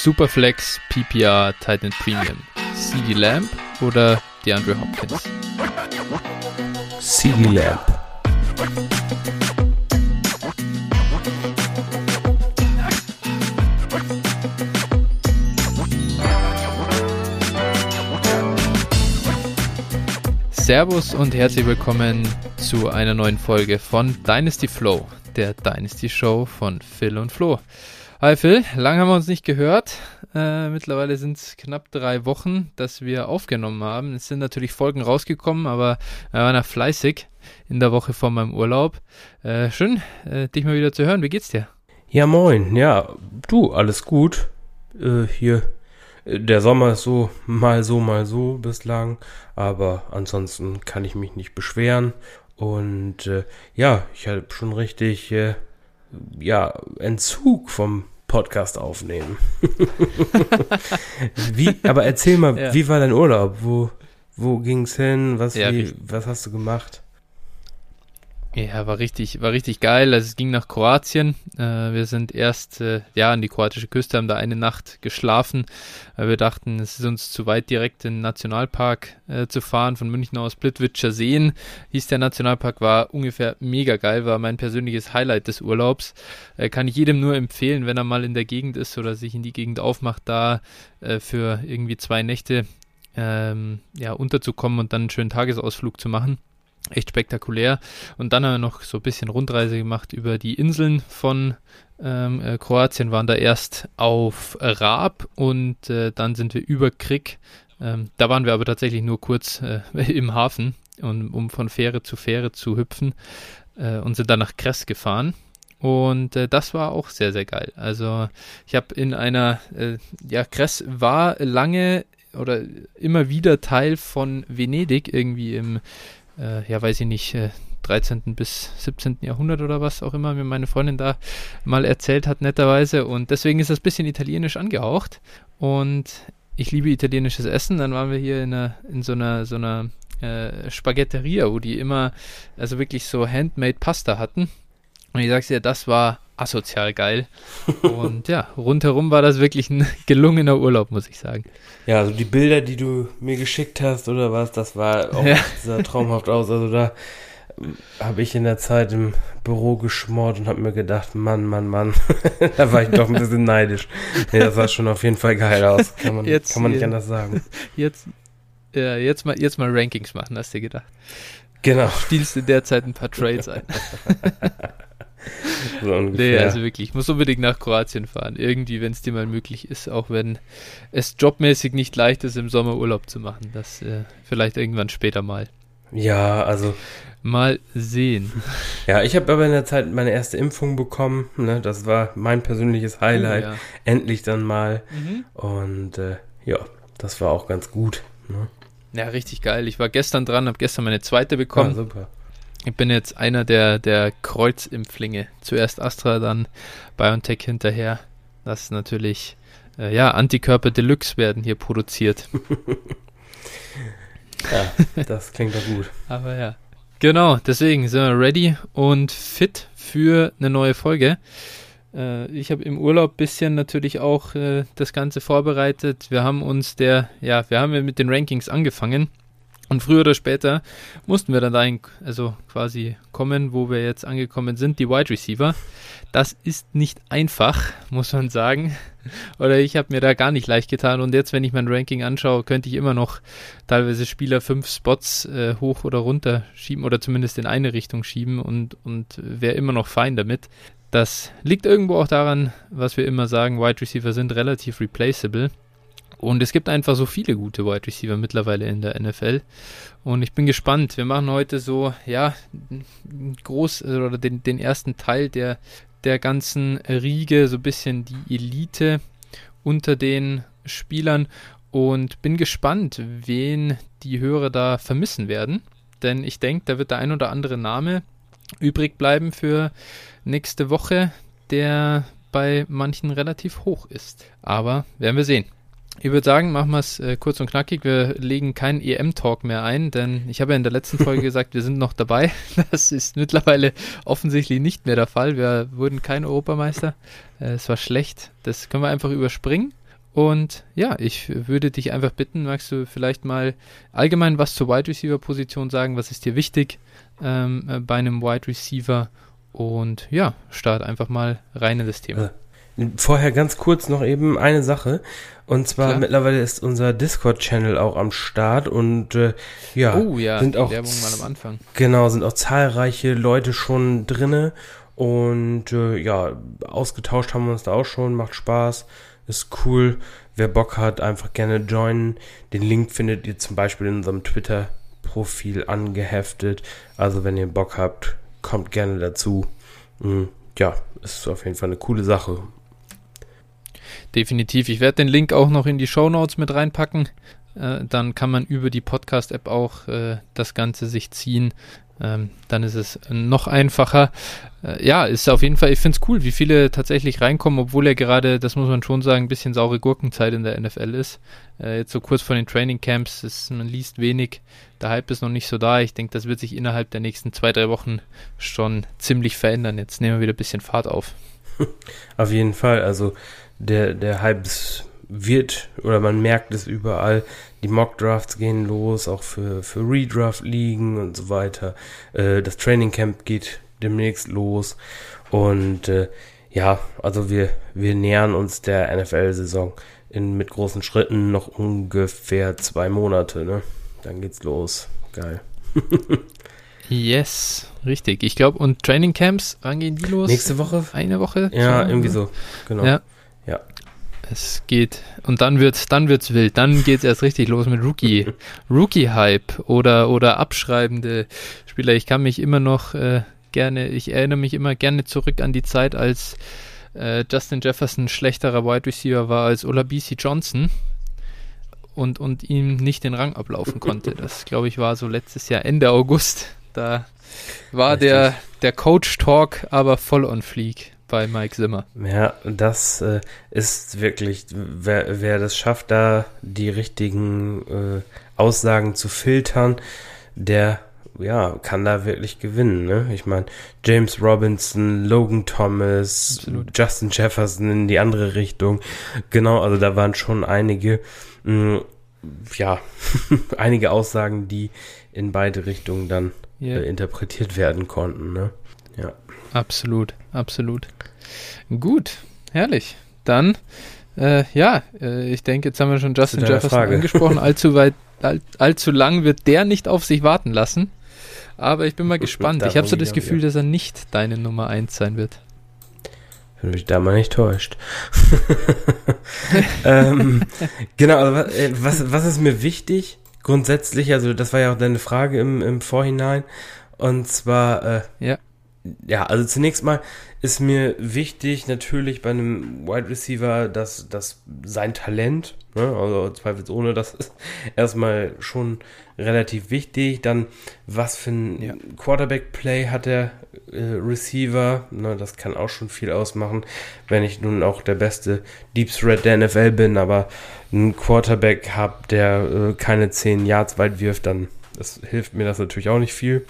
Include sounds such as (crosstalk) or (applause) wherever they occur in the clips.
Superflex, PPR, Titan Premium. CD Lamb oder DeAndre Hopkins? CD Lamb. Servus und herzlich willkommen zu einer neuen Folge von Dynasty Flow, der Dynasty Show von Phil und Flo. Hi Phil, lange haben wir uns nicht gehört. Äh, mittlerweile sind es knapp drei Wochen, dass wir aufgenommen haben. Es sind natürlich Folgen rausgekommen, aber wir waren ja fleißig in der Woche vor meinem Urlaub. Äh, schön, äh, dich mal wieder zu hören. Wie geht's dir? Ja, moin. Ja, du, alles gut. Äh, hier der Sommer ist so mal so, mal so bislang, aber ansonsten kann ich mich nicht beschweren. Und äh, ja, ich habe schon richtig äh, ja, Entzug vom Podcast aufnehmen. (laughs) wie, aber erzähl mal, ja. wie war dein Urlaub? Wo, wo ging's hin? Was, ja, wie, was hast du gemacht? Ja, war richtig, war richtig geil. Also es ging nach Kroatien. Äh, wir sind erst äh, ja an die kroatische Küste, haben da eine Nacht geschlafen, weil wir dachten, es ist uns zu weit direkt in den Nationalpark äh, zu fahren. Von München aus Plitwitscher Seen hieß der Nationalpark, war ungefähr mega geil, war mein persönliches Highlight des Urlaubs. Äh, kann ich jedem nur empfehlen, wenn er mal in der Gegend ist oder sich in die Gegend aufmacht, da äh, für irgendwie zwei Nächte ähm, ja unterzukommen und dann einen schönen Tagesausflug zu machen echt spektakulär. Und dann haben wir noch so ein bisschen Rundreise gemacht über die Inseln von ähm, äh, Kroatien, waren da erst auf Raab und äh, dann sind wir über Krik. Ähm, da waren wir aber tatsächlich nur kurz äh, (laughs) im Hafen, um, um von Fähre zu Fähre zu hüpfen äh, und sind dann nach Kress gefahren. Und äh, das war auch sehr, sehr geil. Also ich habe in einer, äh, ja, Kress war lange oder immer wieder Teil von Venedig, irgendwie im äh, ja, weiß ich nicht, äh, 13. bis 17. Jahrhundert oder was auch immer mir meine Freundin da mal erzählt hat, netterweise. Und deswegen ist das ein bisschen italienisch angehaucht. Und ich liebe italienisches Essen. Dann waren wir hier in, einer, in so einer, so einer äh, Spaghetteria, wo die immer, also wirklich so Handmade Pasta hatten. Und ich sag's dir, das war asozial geil. (laughs) Und ja, rundherum war das wirklich ein (laughs) gelungener Urlaub, muss ich sagen. Ja, also die Bilder, die du mir geschickt hast oder was, das war auch ja. (laughs) sah traumhaft aus. Also da habe ich in der Zeit im Büro geschmort und habe mir gedacht, Mann, Mann, Mann, da war ich doch ein bisschen neidisch. Nee, das sah schon auf jeden Fall geil aus. Kann man, jetzt, kann man nicht anders sagen. Jetzt, ja, jetzt, mal, jetzt mal Rankings machen, hast du gedacht. Genau. Spielst du derzeit ein paar Trades ein. (laughs) so. Nee, also wirklich, ich muss unbedingt nach Kroatien fahren. Irgendwie, wenn es dir mal möglich ist, auch wenn es jobmäßig nicht leicht ist, im Sommer Urlaub zu machen. Das äh, vielleicht irgendwann später mal. Ja, also. Mal sehen. (laughs) Ja, ich habe aber in der Zeit meine erste Impfung bekommen. Ne? Das war mein persönliches Highlight. Oh, ja. Endlich dann mal. Mhm. Und äh, ja, das war auch ganz gut. Ne? Ja, richtig geil. Ich war gestern dran, habe gestern meine zweite bekommen. Ah, super. Ich bin jetzt einer der, der Kreuzimpflinge. Zuerst Astra, dann BioNTech hinterher. Das ist natürlich, äh, ja, Antikörper Deluxe werden hier produziert. (laughs) ja, das klingt doch gut. Aber ja. Genau, deswegen sind wir ready und fit für eine neue Folge. Äh, ich habe im Urlaub bisschen natürlich auch äh, das Ganze vorbereitet. Wir haben uns der, ja, wir haben ja mit den Rankings angefangen und früher oder später mussten wir dann dahin, also quasi kommen, wo wir jetzt angekommen sind, die Wide Receiver. Das ist nicht einfach, (laughs) muss man sagen. Oder ich habe mir da gar nicht leicht getan. Und jetzt, wenn ich mein Ranking anschaue, könnte ich immer noch teilweise Spieler fünf Spots äh, hoch oder runter schieben oder zumindest in eine Richtung schieben und, und wäre immer noch fein damit. Das liegt irgendwo auch daran, was wir immer sagen, Wide Receiver sind relativ replaceable. Und es gibt einfach so viele gute Wide Receiver mittlerweile in der NFL. Und ich bin gespannt. Wir machen heute so, ja, groß oder den, den ersten Teil der, der ganzen Riege, so ein bisschen die Elite unter den Spielern. Und bin gespannt, wen die Hörer da vermissen werden. Denn ich denke, da wird der ein oder andere Name übrig bleiben für nächste Woche, der bei manchen relativ hoch ist. Aber werden wir sehen. Ich würde sagen, machen wir es äh, kurz und knackig. Wir legen keinen EM-Talk mehr ein, denn ich habe ja in der letzten Folge (laughs) gesagt, wir sind noch dabei. (laughs) Das ist mittlerweile offensichtlich nicht mehr der Fall. Wir wurden kein Europameister. Äh, es war schlecht. Das können wir einfach überspringen Und ja, ich würde dich einfach bitten, magst du vielleicht mal allgemein was zur Wide Receiver Position sagen? Was ist dir wichtig ähm, äh, bei einem Wide Receiver? Und ja, start einfach mal rein in das Thema. Vorher ganz kurz noch eben eine Sache. Und zwar Klar. mittlerweile ist unser Discord-Channel auch am Start und äh, ja, oh, ja, sind auch Werbung mal am Anfang. Genau, sind auch zahlreiche Leute schon drinne und äh, ja, ausgetauscht haben wir uns da auch schon, macht Spaß, ist cool. Wer Bock hat, einfach gerne joinen. Den Link findet ihr zum Beispiel in unserem Twitter-Profil angeheftet. Also wenn ihr Bock habt, kommt gerne dazu. Mhm. Ja, ist auf jeden Fall eine coole Sache. Definitiv. Ich werde den Link auch noch in die Show Notes mit reinpacken. Äh, dann kann man über die Podcast-App auch äh, das Ganze sich ziehen. Ähm, dann ist es noch einfacher. Äh, ja, ist auf jeden Fall, ich finde es cool, wie viele tatsächlich reinkommen, obwohl er gerade, das muss man schon sagen, ein bisschen saure Gurkenzeit in der NFL ist. Äh, jetzt so kurz vor den Training Camps, ist, man liest wenig, der Hype ist noch nicht so da. Ich denke, das wird sich innerhalb der nächsten zwei, drei Wochen schon ziemlich verändern. Jetzt nehmen wir wieder ein bisschen Fahrt auf. (laughs) Auf jeden Fall, also der, der Hype wird, oder man merkt es überall, die Mock-Drafts gehen los, auch für, für Redraft-Ligen und so weiter. Äh, das Training Camp geht demnächst los. Und äh, ja, also wir, wir nähern uns der NFL-Saison mit großen Schritten noch ungefähr zwei Monate, ne? Dann geht's los. Geil. (laughs) yes, richtig. Ich glaube, und Training Camps, wann gehen die los? Nächste Woche? Eine Woche? Ja, irgendwie so. Genau. Ja. Es geht und dann wird's, dann wird's wild. Dann geht's erst richtig los mit Rookie, (laughs) Rookie Hype oder oder abschreibende Spieler. Ich kann mich immer noch äh, gerne, ich erinnere mich immer gerne zurück an die Zeit, als äh, Justin Jefferson schlechterer Wide Receiver war als Olabisi Johnson und und ihm nicht den Rang ablaufen konnte. Das glaube ich war so letztes Jahr Ende August. Da war Richtig. der der Coach Talk aber voll on fleek bei Mike Zimmer. Ja, das äh, ist wirklich, wer, wer das schafft, da die richtigen äh, Aussagen zu filtern, der ja, kann da wirklich gewinnen. Ne? Ich meine, James Robinson, Logan Thomas, Absolut. Justin Jefferson in die andere Richtung. Genau, also da waren schon einige, mh, mm, ja, (laughs) einige Aussagen, die in beide Richtungen dann yeah. äh, interpretiert werden konnten. Ne? Ja. Absolut, absolut. Gut, herrlich. Dann, äh, ja, äh, ich denke, jetzt haben wir schon Justin Jefferson Frage. angesprochen. (laughs) Allzu weit, all, allzu lang wird der nicht auf sich warten lassen. Aber ich bin mal gespannt. Ich habe so das Gefühl, dass er nicht deine Nummer 1 sein wird. Wenn mich da mal nicht täuscht. (laughs) ähm, genau, also was, was ist mir wichtig? Grundsätzlich, also das war ja auch deine Frage im, im Vorhinein. Und zwar, äh, ja ja, also zunächst mal ist mir wichtig natürlich bei einem Wide Receiver, dass, dass sein Talent, ne, also zweifelsohne, das ist (laughs) erstmal schon relativ wichtig. Dann, was für ein ja. Quarterback-Play hat der äh, Receiver, ne, das kann auch schon viel ausmachen, wenn ich nun auch der beste Deep Threat der NFL bin, aber einen Quarterback habe, der äh, keine 10 Yards weit wirft, dann das hilft mir das natürlich auch nicht viel.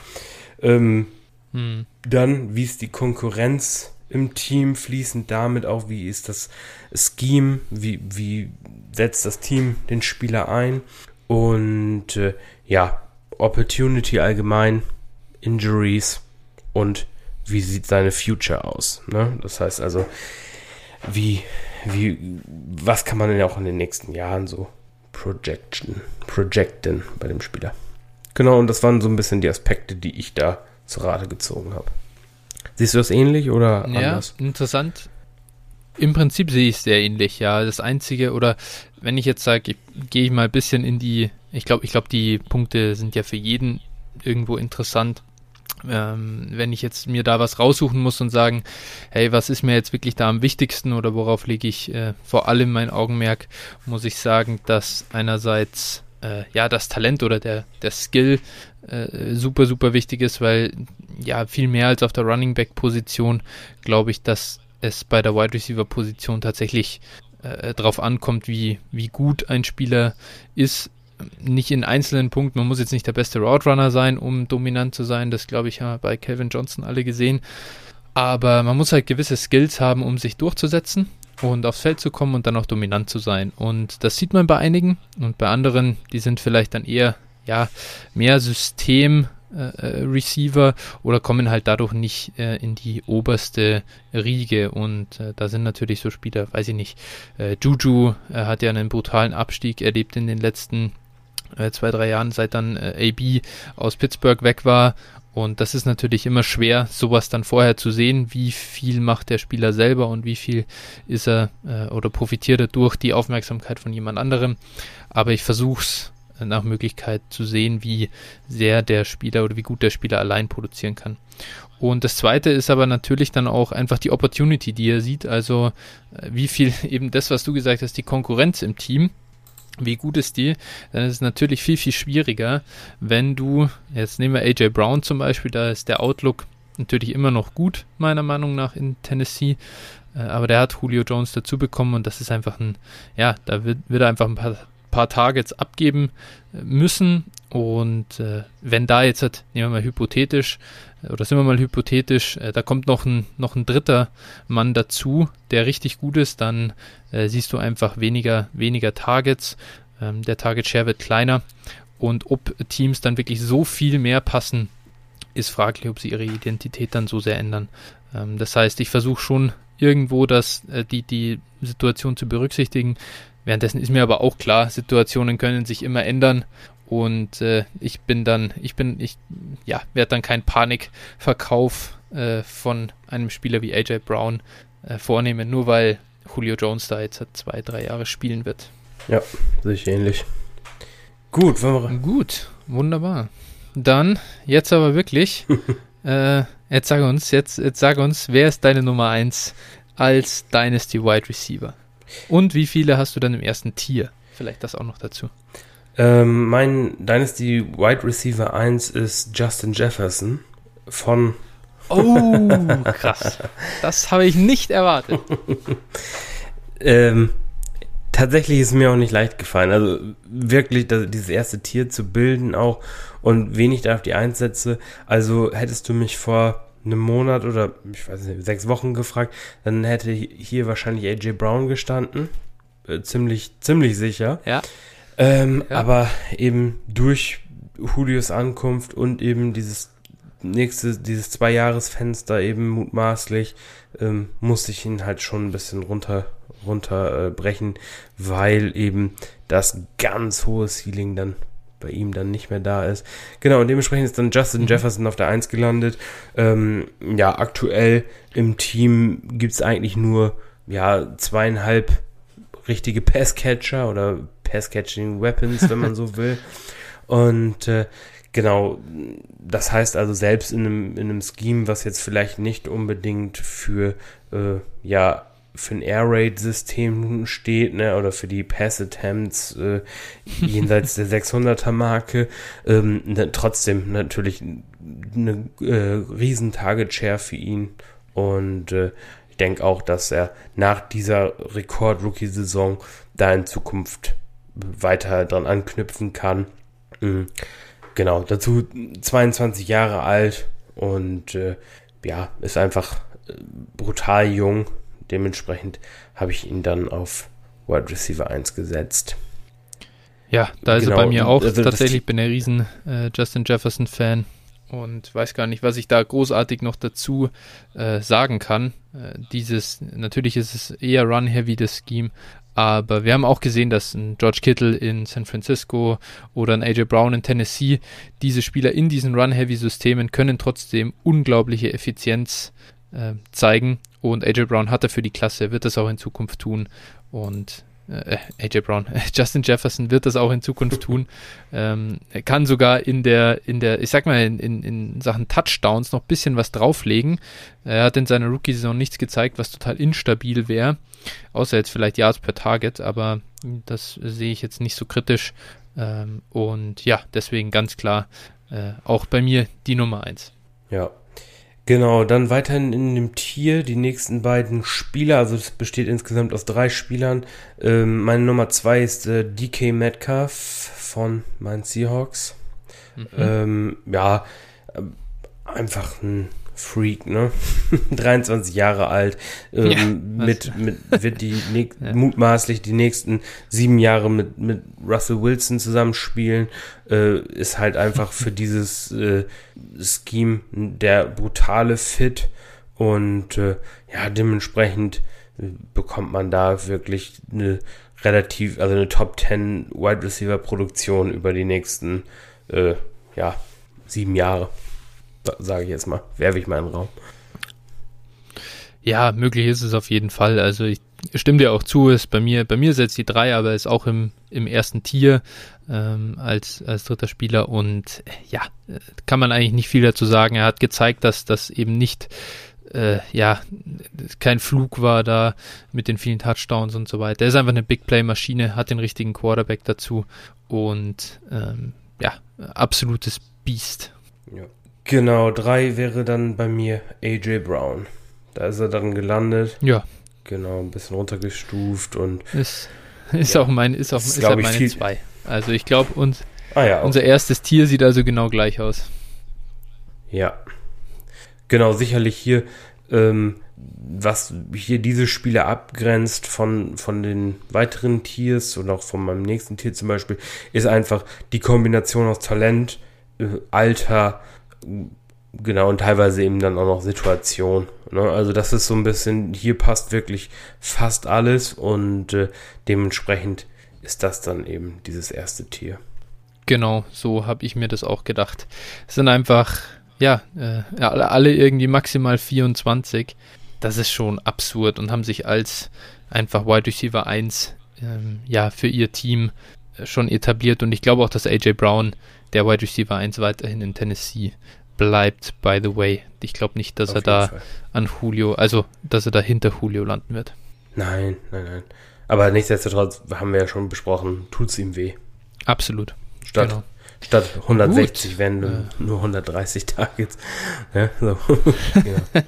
Ähm, hm. Dann, wie ist die Konkurrenz im Team, fließend damit auch, wie ist das Scheme, wie, wie setzt das Team den Spieler ein und äh, ja, Opportunity allgemein, Injuries und wie sieht seine Future aus. Ne? Das heißt also, wie, wie, was kann man denn auch in den nächsten Jahren so projection, projecten bei dem Spieler? Genau, und das waren so ein bisschen die Aspekte, die ich da zu Rate gezogen habe. Siehst du das ähnlich oder anders? Ja, interessant. Im Prinzip sehe ich es sehr ähnlich, ja. Das Einzige, oder wenn ich jetzt sage, gehe ich mal ein bisschen in die, ich glaube, ich glaube, die Punkte sind ja für jeden irgendwo interessant. Ähm, wenn ich jetzt mir da was raussuchen muss und sagen, hey, was ist mir jetzt wirklich da am wichtigsten oder worauf lege ich äh, vor allem mein Augenmerk, muss ich sagen, dass einerseits äh, ja das Talent oder der, der Skill äh, super, super wichtig ist, weil ja viel mehr als auf der Running Back Position glaube ich, dass es bei der Wide Receiver Position tatsächlich äh, darauf ankommt, wie, wie gut ein Spieler ist. Nicht in einzelnen Punkten, man muss jetzt nicht der beste Route Runner sein, um dominant zu sein. Das glaube ich, haben wir bei Calvin Johnson alle gesehen. Aber man muss halt gewisse Skills haben, um sich durchzusetzen. und aufs Feld zu kommen und dann auch dominant zu sein. Und das sieht man bei einigen und bei anderen, die sind vielleicht dann eher ja mehr System äh, äh, Receiver oder kommen halt dadurch nicht äh, in die oberste Riege? Und äh, da sind natürlich so Spieler, weiß ich nicht, äh, Juju hat ja einen brutalen Abstieg erlebt in den letzten zwei, drei Jahren, seit dann AB aus Pittsburgh weg war. Und das ist natürlich immer schwer, sowas dann vorher zu sehen, wie viel macht der Spieler selber und wie viel ist er oder profitiert er durch die Aufmerksamkeit von jemand anderem. Aber ich versuche es nach Möglichkeit zu sehen, wie sehr der Spieler oder wie gut der Spieler allein produzieren kann. Und das zweite ist aber natürlich dann auch einfach die Opportunity, die er sieht. Also äh, wie viel (laughs) eben das, was du gesagt hast, die Konkurrenz im Team. Wie gut ist die? Dann ist es natürlich viel, viel schwieriger, wenn du, jetzt nehmen wir AJ Brown zum Beispiel, da ist der Outlook natürlich immer noch gut, meiner Meinung nach, in Tennessee. Äh, aber der hat Julio Jones dazu bekommen und das ist einfach ein, ja, da wird, wird er einfach ein paar paar Targets abgeben äh, müssen. Und äh, wenn da jetzt, halt, nehmen wir mal hypothetisch, äh, oder sind wir mal hypothetisch, äh, da kommt noch ein, noch ein dritter Mann dazu, der richtig gut ist, dann äh, siehst du einfach weniger, weniger Targets. Ähm, der Target Share wird kleiner. Und ob Teams dann wirklich so viel mehr passen, ist fraglich, ob sie ihre Identität dann so sehr ändern. Ähm, das heißt, ich versuche schon irgendwo das, äh, die, die Situation zu berücksichtigen. Währenddessen ist mir aber auch klar, Situationen können sich immer ändern und äh, ich bin dann, ich bin, ich, ja, werde dann keinen Panikverkauf äh, von einem Spieler wie AJ Brown äh, vornehmen, nur weil Julio Jones da jetzt zwei, drei Jahre spielen wird. Ja, sehe ich ähnlich. Gut, wenn wir Gut, wunderbar. Dann, jetzt aber wirklich, (laughs) äh, jetzt sag uns, jetzt, jetzt sag uns, wer ist deine Nummer 1 als Dynasty Wide Receiver? Und wie viele hast du dann im ersten Tier? Vielleicht das auch noch dazu. Ähm, mein Dynasty Wide Receiver 1 ist Justin Jefferson von. Oh, krass. Das habe ich nicht erwartet. (laughs) ähm, tatsächlich ist mir auch nicht leicht gefallen. Also wirklich das, dieses erste Tier zu bilden auch und wenig da auf die Einsätze. Also hättest du mich vor einem Monat oder ich weiß nicht, sechs Wochen gefragt, dann hätte hier wahrscheinlich AJ Brown gestanden. Äh, ziemlich, ziemlich sicher. Ja. Ähm, ja. Aber eben durch Julius Ankunft und eben dieses nächste, dieses Zwei-Jahres-Fenster eben mutmaßlich, ähm, musste ich ihn halt schon ein bisschen runter, runterbrechen, äh, weil eben das ganz hohe Ceiling dann bei ihm dann nicht mehr da ist. Genau, und dementsprechend ist dann Justin mhm. Jefferson auf der 1 gelandet. Ähm, ja, aktuell im Team gibt es eigentlich nur ja, zweieinhalb richtige Passcatcher oder Passcatching Weapons, wenn man so (laughs) will. Und äh, genau, das heißt also selbst in einem, in einem Scheme, was jetzt vielleicht nicht unbedingt für äh, ja für ein Air Raid System steht, ne, oder für die Pass Attempts äh, jenseits der 600er Marke, ähm, ne, trotzdem natürlich eine äh, riesen Target Share für ihn und äh, ich denke auch, dass er nach dieser Rekord Rookie Saison da in Zukunft weiter dran anknüpfen kann. Mhm. Genau, dazu 22 Jahre alt und äh, ja, ist einfach äh, brutal jung dementsprechend habe ich ihn dann auf Wide Receiver 1 gesetzt. Ja, da ist genau. er bei mir auch. Also Tatsächlich bin er riesen äh, Justin Jefferson Fan und weiß gar nicht, was ich da großartig noch dazu äh, sagen kann. Äh, dieses, natürlich ist es eher Run-Heavy, das Scheme, aber wir haben auch gesehen, dass ein George Kittle in San Francisco oder ein AJ Brown in Tennessee, diese Spieler in diesen Run-Heavy-Systemen können trotzdem unglaubliche Effizienz äh, zeigen. Und AJ Brown hat dafür die Klasse, wird das auch in Zukunft tun. Und äh, AJ Brown, (laughs) Justin Jefferson wird das auch in Zukunft tun. Ähm, er kann sogar in der, in der, ich sag mal, in, in, in Sachen Touchdowns noch ein bisschen was drauflegen. Er hat in seiner Rookie-Saison nichts gezeigt, was total instabil wäre. Außer jetzt vielleicht Yards per Target, aber das sehe ich jetzt nicht so kritisch. Ähm, und ja, deswegen ganz klar äh, auch bei mir die Nummer 1. Ja, Genau, dann weiterhin in dem Tier die nächsten beiden Spieler, also es besteht insgesamt aus drei Spielern. Ähm, meine Nummer zwei ist äh, DK Metcalf von meinen Seahawks. Mhm. Ähm, ja, äh, einfach ein Freak, ne? (laughs) 23 Jahre alt, ähm, ja, mit, mit, wird die (laughs) ja. mutmaßlich die nächsten sieben Jahre mit, mit Russell Wilson zusammenspielen, äh, ist halt einfach für (laughs) dieses äh, Scheme der brutale Fit und äh, ja, dementsprechend äh, bekommt man da wirklich eine relativ, also eine Top 10 Wide Receiver Produktion über die nächsten, äh, ja, sieben Jahre sage ich jetzt mal, werfe ich mal in den Raum. Ja, möglich ist es auf jeden Fall. Also ich stimme dir auch zu, ist bei mir, bei mir setzt die drei, aber ist auch im, im ersten Tier ähm, als, als dritter Spieler und ja, kann man eigentlich nicht viel dazu sagen. Er hat gezeigt, dass das eben nicht äh, ja, kein Flug war da mit den vielen Touchdowns und so weiter. Er ist einfach eine Big Play Maschine, hat den richtigen Quarterback dazu und ähm, ja, absolutes Biest. Ja. Genau, drei wäre dann bei mir AJ Brown. Da ist er dann gelandet. Ja. Genau, ein bisschen runtergestuft und. Ist, ist ja, auch mein, ist auch ist, ist halt meine zwei. Also ich glaube, uns, ah, ja, unser erstes Tier sieht also genau gleich aus. Ja. Genau, sicherlich hier, ähm, was hier diese Spiele abgrenzt von, von den weiteren Tiers und auch von meinem nächsten Tier zum Beispiel, ist einfach die Kombination aus Talent, äh, Alter, Genau, und teilweise eben dann auch noch Situation. Ne? Also das ist so ein bisschen, hier passt wirklich fast alles und äh, dementsprechend ist das dann eben dieses erste Tier. Genau, so habe ich mir das auch gedacht. Es sind einfach, ja, äh, alle irgendwie maximal 24. Das ist schon absurd und haben sich als einfach Wide Receiver 1 ähm, ja, für ihr Team äh, schon etabliert. Und ich glaube auch, dass AJ Brown der Wide Receiver 1 weiterhin in Tennessee bleibt, by the way. Ich glaube nicht, dass Auf er da Fall. an Julio, also dass er da hinter Julio landen wird. Nein, nein, nein. Aber nichtsdestotrotz haben wir ja schon besprochen, tut es ihm weh. Absolut. Statt, genau. statt 160 Gut. werden äh. nur 130 Targets. Ja, so. (laughs) genau. (laughs)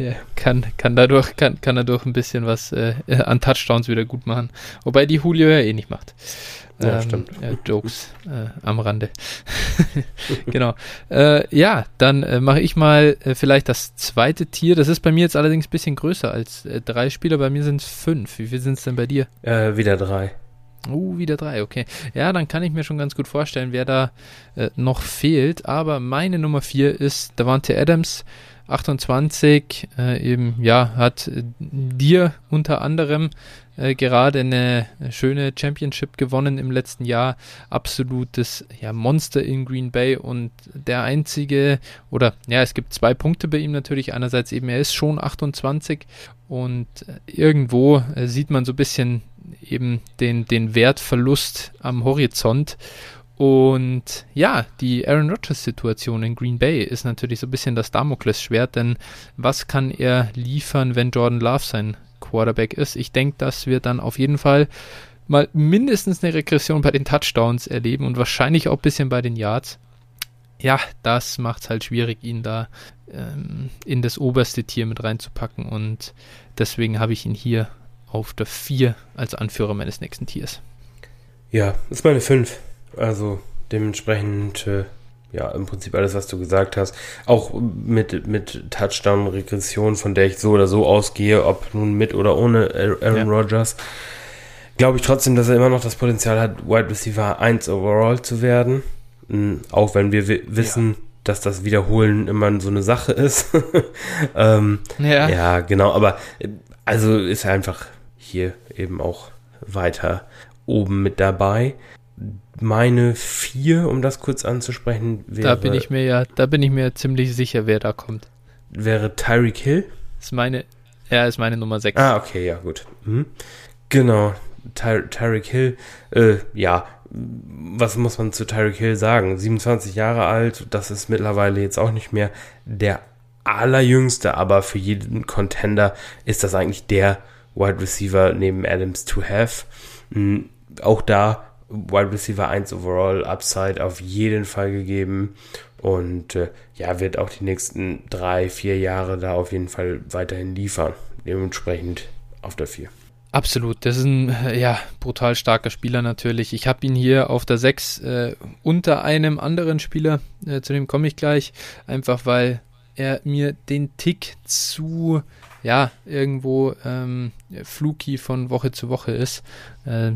ja, kann, kann, dadurch, kann, kann dadurch ein bisschen was äh, an Touchdowns wieder gut machen. Wobei die Julio ja eh nicht macht. Ja, ähm, stimmt. Äh, Jokes äh, am Rande. (laughs) genau. Äh, ja, dann äh, mache ich mal äh, vielleicht das zweite Tier. Das ist bei mir jetzt allerdings ein bisschen größer als äh, drei Spieler. Bei mir sind es fünf. Wie viel sind es denn bei dir? wieder drei. Uh, wieder drei, okay. Ja, dann kann ich mir schon ganz gut vorstellen, wer da noch fehlt. Aber meine Nummer vier ist Davante Adams. 28 äh, eben ja hat dir unter anderem äh, gerade eine schöne Championship gewonnen im letzten Jahr. Absolutes ja, Monster in Green Bay und der einzige, oder ja, es gibt zwei Punkte bei ihm natürlich. Einerseits eben, er ist schon 28 und äh, irgendwo äh, sieht man so ein bisschen eben den, den Wertverlust am Horizont. Und ja, die Aaron Rodgers-Situation in Green Bay ist natürlich so ein bisschen das Damoklesschwert, denn was kann er liefern, wenn Jordan Love sein Quarterback ist. Ich denke, dass wir dann auf jeden Fall mal mindestens eine Regression bei den Touchdowns erleben und wahrscheinlich auch ein bisschen bei den Yards. Ja, das macht es halt schwierig, ihn da ähm, in das oberste Tier mit reinzupacken und deswegen habe ich ihn hier auf der 4 als Anführer meines nächsten Tiers. Ja, das ist meine 5. Also dementsprechend äh, ja, im Prinzip alles, was du gesagt hast. Auch mit, mit Touchdown-Regression, von der ich so oder so ausgehe, ob nun mit oder ohne Aaron ja. Rodgers, glaube ich trotzdem, dass er immer noch das Potenzial hat, Wide Receiver 1 overall zu werden. Hm, auch wenn wir wissen, ja. dass das Wiederholen immer so eine Sache ist. (laughs) ähm, ja. ja, genau. Aber also ist er einfach hier eben auch weiter oben mit dabei meine vier, um das kurz anzusprechen, wäre. Da bin ich mir ja, da bin ich mir ziemlich sicher, wer da kommt. Wäre Tyreek Hill? Ist meine, er ist meine Nummer 6. Ah, okay, ja, gut. Mhm. Genau. Ty Tyreek Hill, äh, ja, was muss man zu Tyreek Hill sagen? 27 Jahre alt, das ist mittlerweile jetzt auch nicht mehr der allerjüngste, aber für jeden Contender ist das eigentlich der Wide Receiver neben Adams to have. Mhm. Auch da Wide Receiver 1 overall Upside auf jeden Fall gegeben und äh, ja, wird auch die nächsten drei, vier Jahre da auf jeden Fall weiterhin liefern. Dementsprechend auf der 4. Absolut, das ist ein ja, brutal starker Spieler natürlich. Ich habe ihn hier auf der 6 äh, unter einem anderen Spieler, äh, zu dem komme ich gleich, einfach weil er mir den Tick zu, ja, irgendwo ähm, fluky von Woche zu Woche ist. Äh,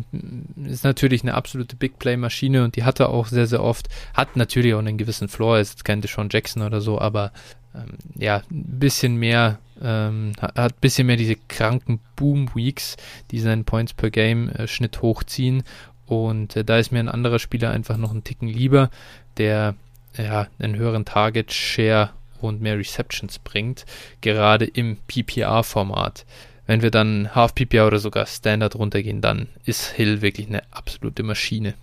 ist natürlich eine absolute Big Play-Maschine und die hat er auch sehr, sehr oft. Hat natürlich auch einen gewissen Floor, ist jetzt kein Deshaun Jackson oder so, aber ähm, ja, ein bisschen mehr, ähm, hat ein bisschen mehr diese kranken Boom-Weeks, die seinen Points per Game-Schnitt äh, hochziehen. Und äh, da ist mir ein anderer Spieler einfach noch einen Ticken lieber, der ja einen höheren Target-Share und mehr Receptions bringt, gerade im PPR-Format. Wenn wir dann Half PPR oder sogar Standard runtergehen, dann ist Hill wirklich eine absolute Maschine.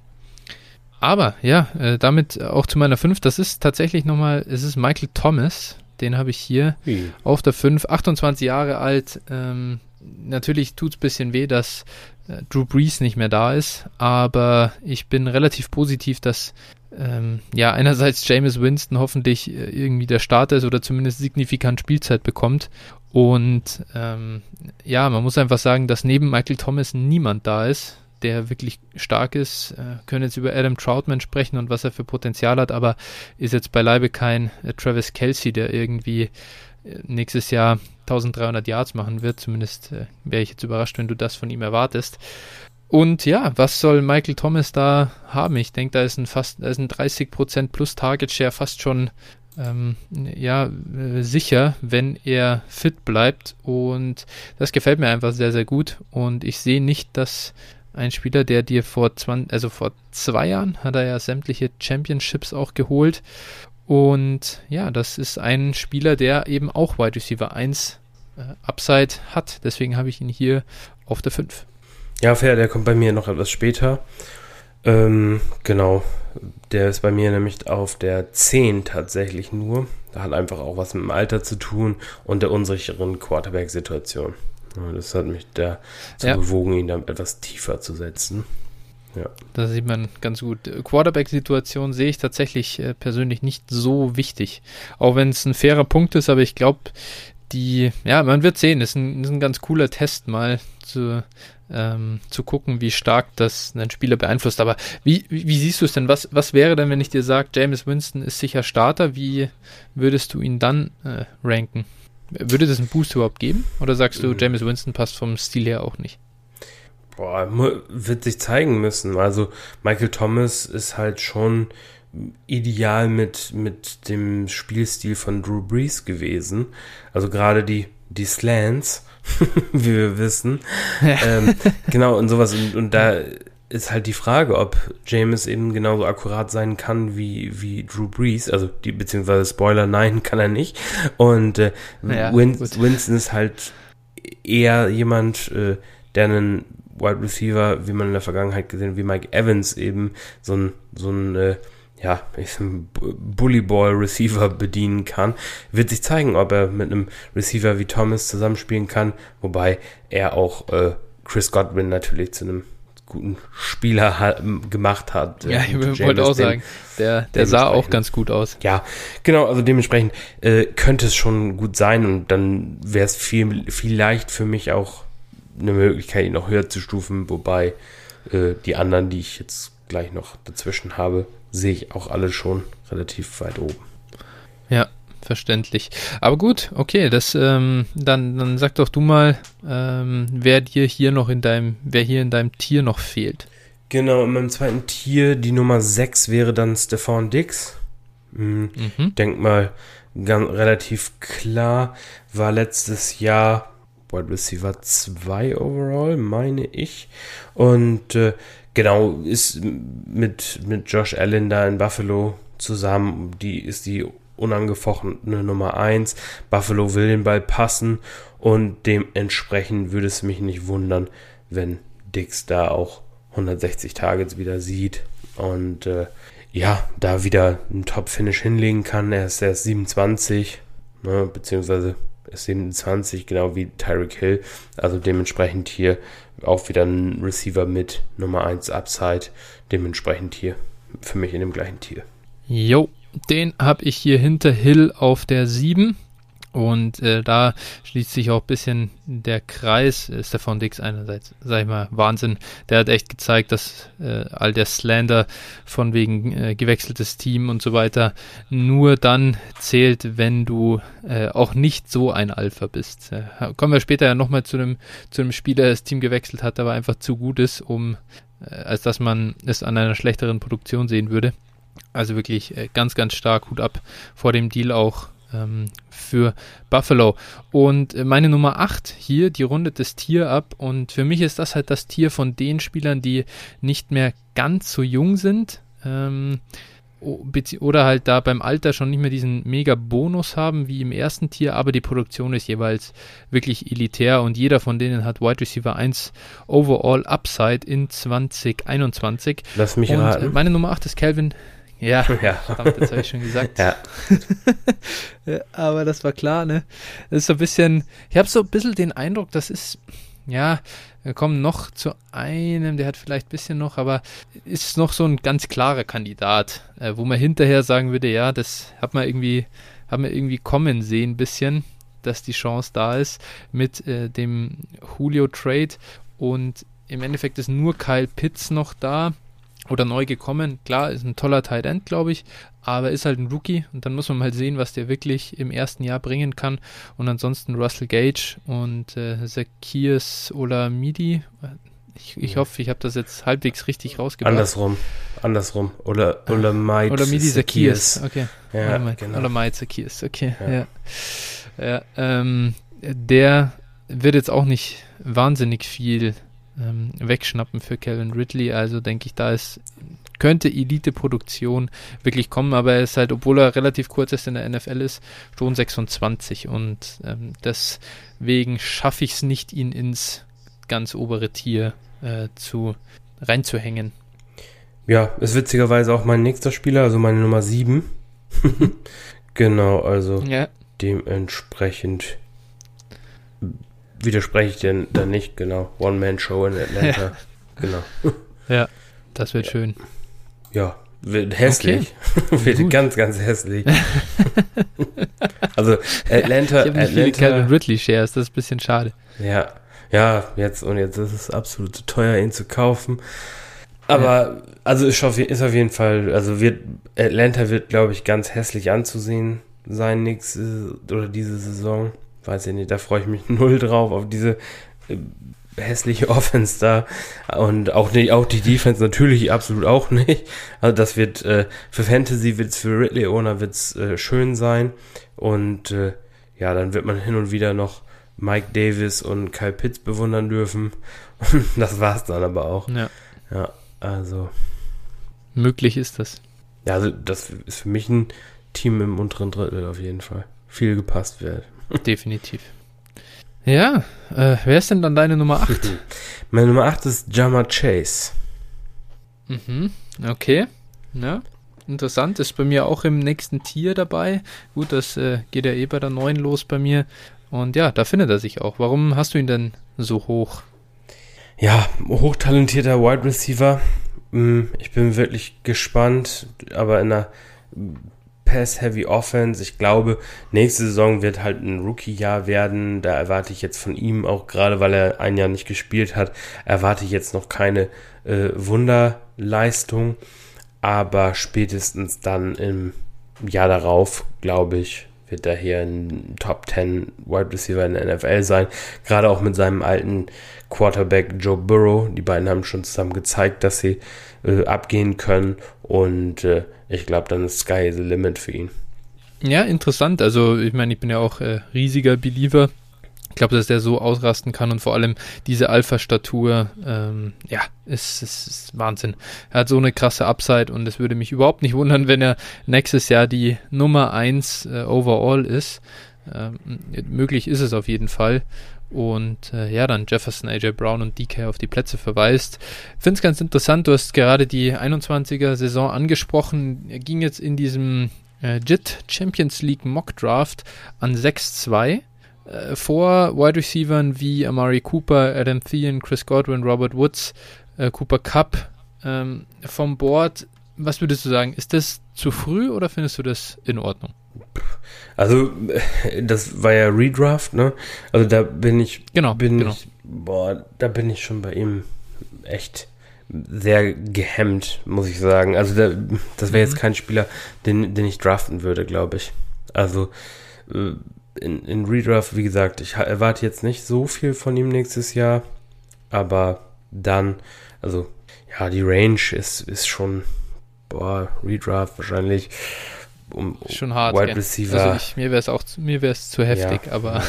Aber ja, äh, damit auch zu meiner 5. Das ist tatsächlich nochmal, es ist Michael Thomas, den habe ich hier Wie? auf der 5, 28 Jahre alt. Ähm, natürlich tut es ein bisschen weh, dass äh, Drew Brees nicht mehr da ist, aber ich bin relativ positiv, dass ähm, ja einerseits Jameis Winston hoffentlich äh, irgendwie der Starter ist oder zumindest signifikant Spielzeit bekommt. Und ähm, ja, man muss einfach sagen, dass neben Michael Thomas niemand da ist, der wirklich stark ist. Äh, können jetzt über Adam Troutman sprechen und was er für Potenzial hat, aber ist jetzt beileibe kein äh, Travis Kelsey, der irgendwie äh, nächstes Jahr 1300 Yards machen wird. Zumindest äh, wäre ich jetzt überrascht, wenn du das von ihm erwartest. Und ja, was soll Michael Thomas da haben? Ich denke, da ist ein fast, da ist ein 30% plus Target Share fast schon ähm, ja, äh, sicher, wenn er fit bleibt. Und das gefällt mir einfach sehr, sehr gut. Und ich sehe nicht, dass ein Spieler, der dir vor 20, also vor zwei Jahren hat er ja sämtliche Championships auch geholt. Und ja, das ist ein Spieler, der eben auch Wide Receiver 1 äh, Upside hat. Deswegen habe ich ihn hier auf der 5. Ja, fair, der kommt bei mir noch etwas später. Ähm, genau. Der ist bei mir nämlich auf der 10 tatsächlich nur. Da hat einfach auch was mit dem Alter zu tun und der unsicheren Quarterback-Situation. Das hat mich dazu ja. bewogen, ihn dann etwas tiefer zu setzen. Ja. Das sieht man ganz gut. Quarterback-Situation sehe ich tatsächlich äh, persönlich nicht so wichtig. Auch wenn es ein fairer Punkt ist, aber ich glaube, die, ja, man wird sehen, ist ein, ist ein ganz cooler Test mal zu, ähm, zu gucken, wie stark das einen Spieler beeinflusst. Aber wie, wie, wie siehst du es denn? Was, was wäre denn, wenn ich dir sage, James Winston ist sicher Starter? Wie würdest du ihn dann äh, ranken? Würde das einen Boost überhaupt geben? Oder sagst du, mhm. James Winston passt vom Stil her auch nicht? Boah, wird sich zeigen müssen. Also Michael Thomas ist halt schon ideal mit, mit dem Spielstil von Drew Brees gewesen. Also gerade die, die Slants, (laughs) wie wir wissen. Ja. Ähm, (laughs) genau, und sowas. Und, und da ist halt die Frage, ob James eben genauso akkurat sein kann wie, wie Drew Brees. Also, die, beziehungsweise Spoiler, nein, kann er nicht. Und äh, ja, Win gut. Winston ist halt eher jemand, äh, der einen Wide Receiver, wie man in der Vergangenheit gesehen, wie Mike Evans eben so ein, so ein, äh, ja, Bully Ball Receiver bedienen kann. Wird sich zeigen, ob er mit einem Receiver wie Thomas zusammenspielen kann, wobei er auch äh, Chris Godwin natürlich zu einem guten Spieler hat, gemacht hat. Ja, ich wollte auch sagen, der, der sah auch ganz gut aus. Ja, genau, also dementsprechend äh, könnte es schon gut sein und dann wäre es viel, vielleicht für mich auch eine Möglichkeit, ihn noch höher zu stufen, wobei äh, die anderen, die ich jetzt gleich noch dazwischen habe, sehe ich auch alle schon relativ weit oben. Ja, verständlich. Aber gut, okay, das ähm, dann, dann sag doch du mal, ähm, wer dir hier noch in deinem, wer hier in deinem Tier noch fehlt. Genau, in meinem zweiten Tier, die Nummer 6 wäre dann Stefan Dix. Hm, mhm. Denk mal, ganz, relativ klar, war letztes Jahr Wide Receiver 2 overall, meine ich. Und äh, genau, ist mit, mit Josh Allen da in Buffalo zusammen, die ist die unangefochtene Nummer 1. Buffalo will den Ball passen und dementsprechend würde es mich nicht wundern, wenn Dix da auch 160 Targets wieder sieht und äh, ja, da wieder einen Top-Finish hinlegen kann. Er ist erst 27, ne, beziehungsweise ist 27, genau wie Tyreek Hill. Also dementsprechend hier auch wieder ein Receiver mit Nummer 1 Upside. Dementsprechend hier für mich in dem gleichen Tier. Jo, den habe ich hier hinter Hill auf der 7. Und äh, da schließt sich auch ein bisschen der Kreis. Stefan Dix einerseits, sag ich mal, Wahnsinn. Der hat echt gezeigt, dass äh, all der Slander von wegen äh, gewechseltes Team und so weiter nur dann zählt, wenn du äh, auch nicht so ein Alpha bist. Äh, kommen wir später ja nochmal zu einem, zu Spieler, der das Team gewechselt hat, aber einfach zu gut ist, um äh, als dass man es an einer schlechteren Produktion sehen würde. Also wirklich äh, ganz, ganz stark Hut ab vor dem Deal auch ähm, für Buffalo. Und äh, meine Nummer 8 hier, die rundet das Tier ab. Und für mich ist das halt das Tier von den Spielern, die nicht mehr ganz so jung sind. Ähm, oder halt da beim Alter schon nicht mehr diesen mega Bonus haben wie im ersten Tier, aber die Produktion ist jeweils wirklich elitär und jeder von denen hat Wide Receiver 1 Overall Upside in 2021. Lass mich und raten. Meine Nummer 8 ist Calvin ja, Ja. verdammt, das habe ich schon gesagt. Ja. (laughs) Ja, aber das war klar, ne? Das ist so ein bisschen, ich habe so ein bisschen den Eindruck, das ist, ja, wir kommen noch zu einem, der hat vielleicht ein bisschen noch, aber ist noch so ein ganz klarer Kandidat, äh, wo man hinterher sagen würde, ja, das hat man irgendwie, hat man irgendwie kommen sehen, ein bisschen, dass die Chance da ist mit äh, dem Julio Trade und im Endeffekt ist nur Kyle Pitts noch da oder neu gekommen. Klar, ist ein toller Tight End, glaube ich, aber ist halt ein Rookie und dann muss man mal sehen, was der wirklich im ersten Jahr bringen kann. Und ansonsten Russell Gage und äh, Zacchaeus Olamidi. Ich, ich hoffe, ich habe das jetzt halbwegs richtig rausgebracht. Andersrum. Andersrum. Oder Olamide Olamidi Zacchaeus. Okay. Ja, Olamide genau. Olamide Zacchaeus. Okay. Ja. Ja. ja ähm, der wird jetzt auch nicht wahnsinnig viel ähm, wegschnappen für Kevin Ridley. Also denke ich, da ist könnte Elite-Produktion wirklich kommen, aber er ist halt, obwohl er relativ kurz erst in der NFL ist, schon 26 und ähm, deswegen schaffe ich es nicht, ihn ins ganz obere Tier äh, zu reinzuhängen. Ja, ist witzigerweise auch mein nächster Spieler, also meine Nummer 7. (laughs) genau, also Ja, dementsprechend widerspreche ich dir dann nicht, genau. One-Man-Show in Atlanta. (laughs) Genau. ja, das wird schön. Ja, wird hässlich. (laughs) wird Gut. ganz, ganz hässlich. (laughs) also Atlanta, Ich habe nicht viele Calvin Atlanta, Ridley Shares, das ist ein bisschen schade. ja, ja, jetzt und jetzt ist es absolut zu teuer, ihn zu kaufen. Aber also ist auf, ist auf jeden Fall, also wird Atlanta wird, glaube ich, ganz hässlich anzusehen sein nächste oder diese Saison. Weiß ich nicht, da freue ich mich (laughs) null drauf auf diese äh, hässliche Offense da und auch nicht auch die Defense natürlich absolut auch nicht. Also das wird äh, für Fantasy wird's für Ridley Owner wird's äh, schön sein und äh, ja, dann wird man hin und wieder noch Mike Davis und Kyle Pitts bewundern dürfen. (laughs) das war's dann aber auch. Ja, Ja, also möglich ist das. ja, also das ist für mich ein Team im unteren Drittel auf jeden Fall. Viel gepasst wird. (laughs) Definitiv. Ja, äh, wer ist denn dann deine Nummer 8? (laughs) Meine Nummer 8 ist Jama Chase. mhm, okay. Ja, interessant. Ist bei mir auch im nächsten Tier dabei. Gut, das äh, geht ja eh bei der 9 los bei mir. Und ja, da findet er sich auch. Warum hast du ihn denn so hoch? Ja, hochtalentierter Wide Receiver. Mm, Ich bin wirklich gespannt, aber in einer Pass-Heavy Offense. Ich glaube, nächste Saison wird halt ein Rookie-Jahr werden. Da erwarte ich jetzt von ihm, auch gerade weil er ein Jahr nicht gespielt hat, erwarte ich jetzt noch keine äh, Wunderleistung. Aber spätestens dann im Jahr darauf, glaube ich, wird er hier ein Top 10 Wide Receiver in der NFL sein. Gerade auch mit seinem alten Quarterback Joe Burrow. Die beiden haben schon zusammen gezeigt, dass sie äh, abgehen können. Und äh, ich glaube, dann ist Sky the limit für ihn. Ja, interessant. Also, ich meine, ich bin ja auch äh, riesiger Believer. Ich glaube, dass der so ausrasten kann und vor allem diese Alpha-Statur, ähm, ja, ist, ist, ist Wahnsinn. Er hat so eine krasse Upside und es würde mich überhaupt nicht wundern, wenn er nächstes Jahr die Nummer 1 äh, overall ist. Ähm, möglich ist es auf jeden Fall. Und äh, ja, dann Jefferson, AJ Brown und DK auf die Plätze verweist. Finde es ganz interessant, du hast gerade die 21er Saison angesprochen. Er ging jetzt in diesem äh, JIT Champions League Mock Draft an 6-2 äh, vor Wide Receivern wie Amari Cooper, Adam Thielen, Chris Godwin, Robert Woods, äh, Cooper Cup ähm, vom Board. Was würdest du sagen? Ist das zu früh oder findest du das in Ordnung? Also, (laughs) das war ja Redraft, ne? Also da bin ich, genau, bin genau. ich, boah, da bin ich schon bei ihm echt sehr gehemmt, muss ich sagen. Also da, das wäre jetzt Mhm. kein Spieler, den, den ich draften würde, glaube ich. Also äh, in, in Redraft, wie gesagt, ich erwarte jetzt nicht so viel von ihm nächstes Jahr, aber dann, also ja, die Range ist, ist schon, boah, Redraft wahrscheinlich um schon hart. Wide? Receiver. Also ich, mir wäre es auch zu- mir wäre es zu heftig, Ja, aber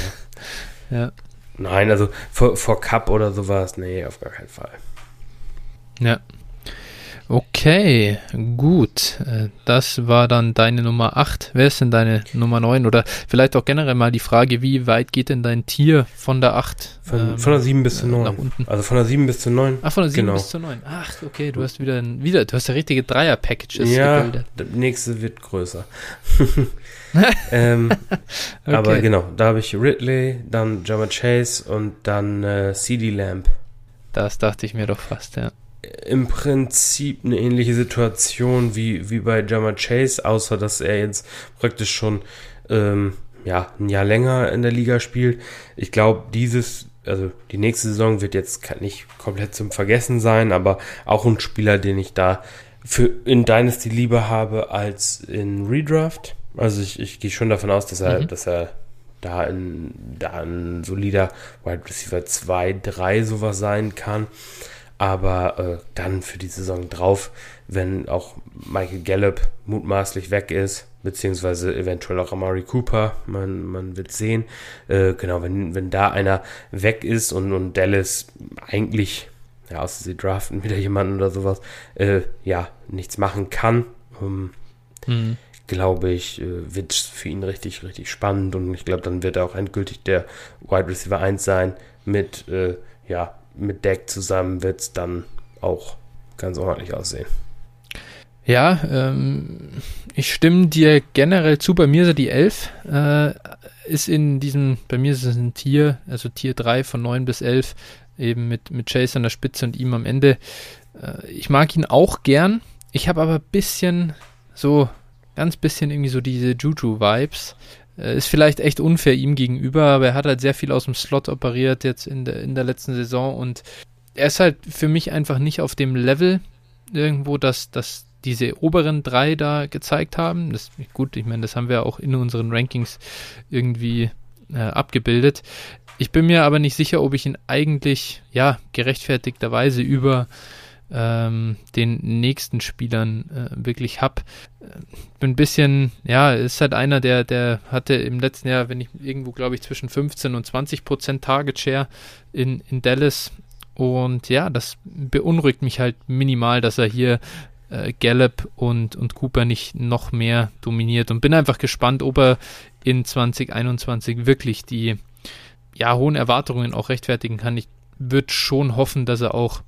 ja. ja. Nein, also vor, vor Cup oder sowas, nee, auf gar keinen Fall. Ja. Okay, gut. Äh, Das war dann deine Nummer 8. Wer ist denn deine Nummer 9? Oder vielleicht auch generell mal die Frage, wie weit geht denn dein Tier von der 8? Von, ähm, von der 7 bis zur äh, 9. Nach unten. Also von der 7 bis zur 9. Ach, von der 7 Genau. bis zur 9. Ach, okay, du hast wieder, ein, wieder du hast ja richtige Dreier-Packages Ja, gebildet. der nächste wird größer. (laughs) (laughs) ähm, Okay. Aber genau, da habe ich Ridley, dann Jama Chase und dann äh, CD Lamp. Das dachte ich mir doch fast, ja. Im Prinzip eine ähnliche Situation wie, wie bei Jama Chase, außer dass er jetzt praktisch schon ähm, ja, ein Jahr länger in der Liga spielt. Ich glaube, dieses, also die nächste Saison wird jetzt nicht komplett zum Vergessen sein, aber auch ein Spieler, den ich da für in Dynasty lieber habe als in Redraft. Also ich, ich gehe schon davon aus, dass er, Mhm. dass er da ein, da ein solider Wide Receiver 2, 3 sowas sein kann. Aber äh, dann für die Saison drauf, wenn auch Michael Gallup mutmaßlich weg ist, beziehungsweise eventuell auch Amari Cooper, man, man wird sehen. Äh, genau, wenn, wenn da einer weg ist und, und Dallas eigentlich, ja, außer sie draften wieder jemanden oder sowas, äh, ja, nichts machen kann, ähm, Mhm. glaube ich, äh, wird es für ihn richtig, richtig spannend und ich glaube, dann wird er auch endgültig der Wide Receiver 1 sein. Mit, äh, ja, mit Deck zusammen wird es dann auch ganz ordentlich aussehen. Ja, ähm, ich stimme dir generell zu. Bei mir ist die 11. Äh, ist in diesem, bei mir ist es ein Tier, also Tier 3 von 9 bis 11, eben mit, mit Chase an der Spitze und ihm am Ende. Äh, ich mag ihn auch gern. Ich habe aber ein bisschen, so, ganz bisschen irgendwie so diese Juju-Vibes. Äh, ist vielleicht echt unfair ihm gegenüber, aber er hat halt sehr viel aus dem Slot operiert jetzt in der, in der letzten Saison und er ist halt für mich einfach nicht auf dem Level irgendwo, dass, dass diese oberen drei da gezeigt haben. Das gut, ich meine, das haben wir auch in unseren Rankings irgendwie äh, abgebildet. Ich bin mir aber nicht sicher, ob ich ihn eigentlich, ja, gerechtfertigterweise über ähm, den nächsten Spielern äh, wirklich hab. Äh, bin ein bisschen, ja, ist halt einer, der, der hatte im letzten Jahr, wenn ich irgendwo, glaube ich, zwischen 15 und 20 Prozent Target Share in, in Dallas. Und ja, das beunruhigt mich halt minimal, dass er hier äh, Gallup und, und Cooper nicht noch mehr dominiert und bin einfach gespannt, ob er in 2021 wirklich die ja, hohen Erwartungen auch rechtfertigen kann. Ich würde schon hoffen, dass er auch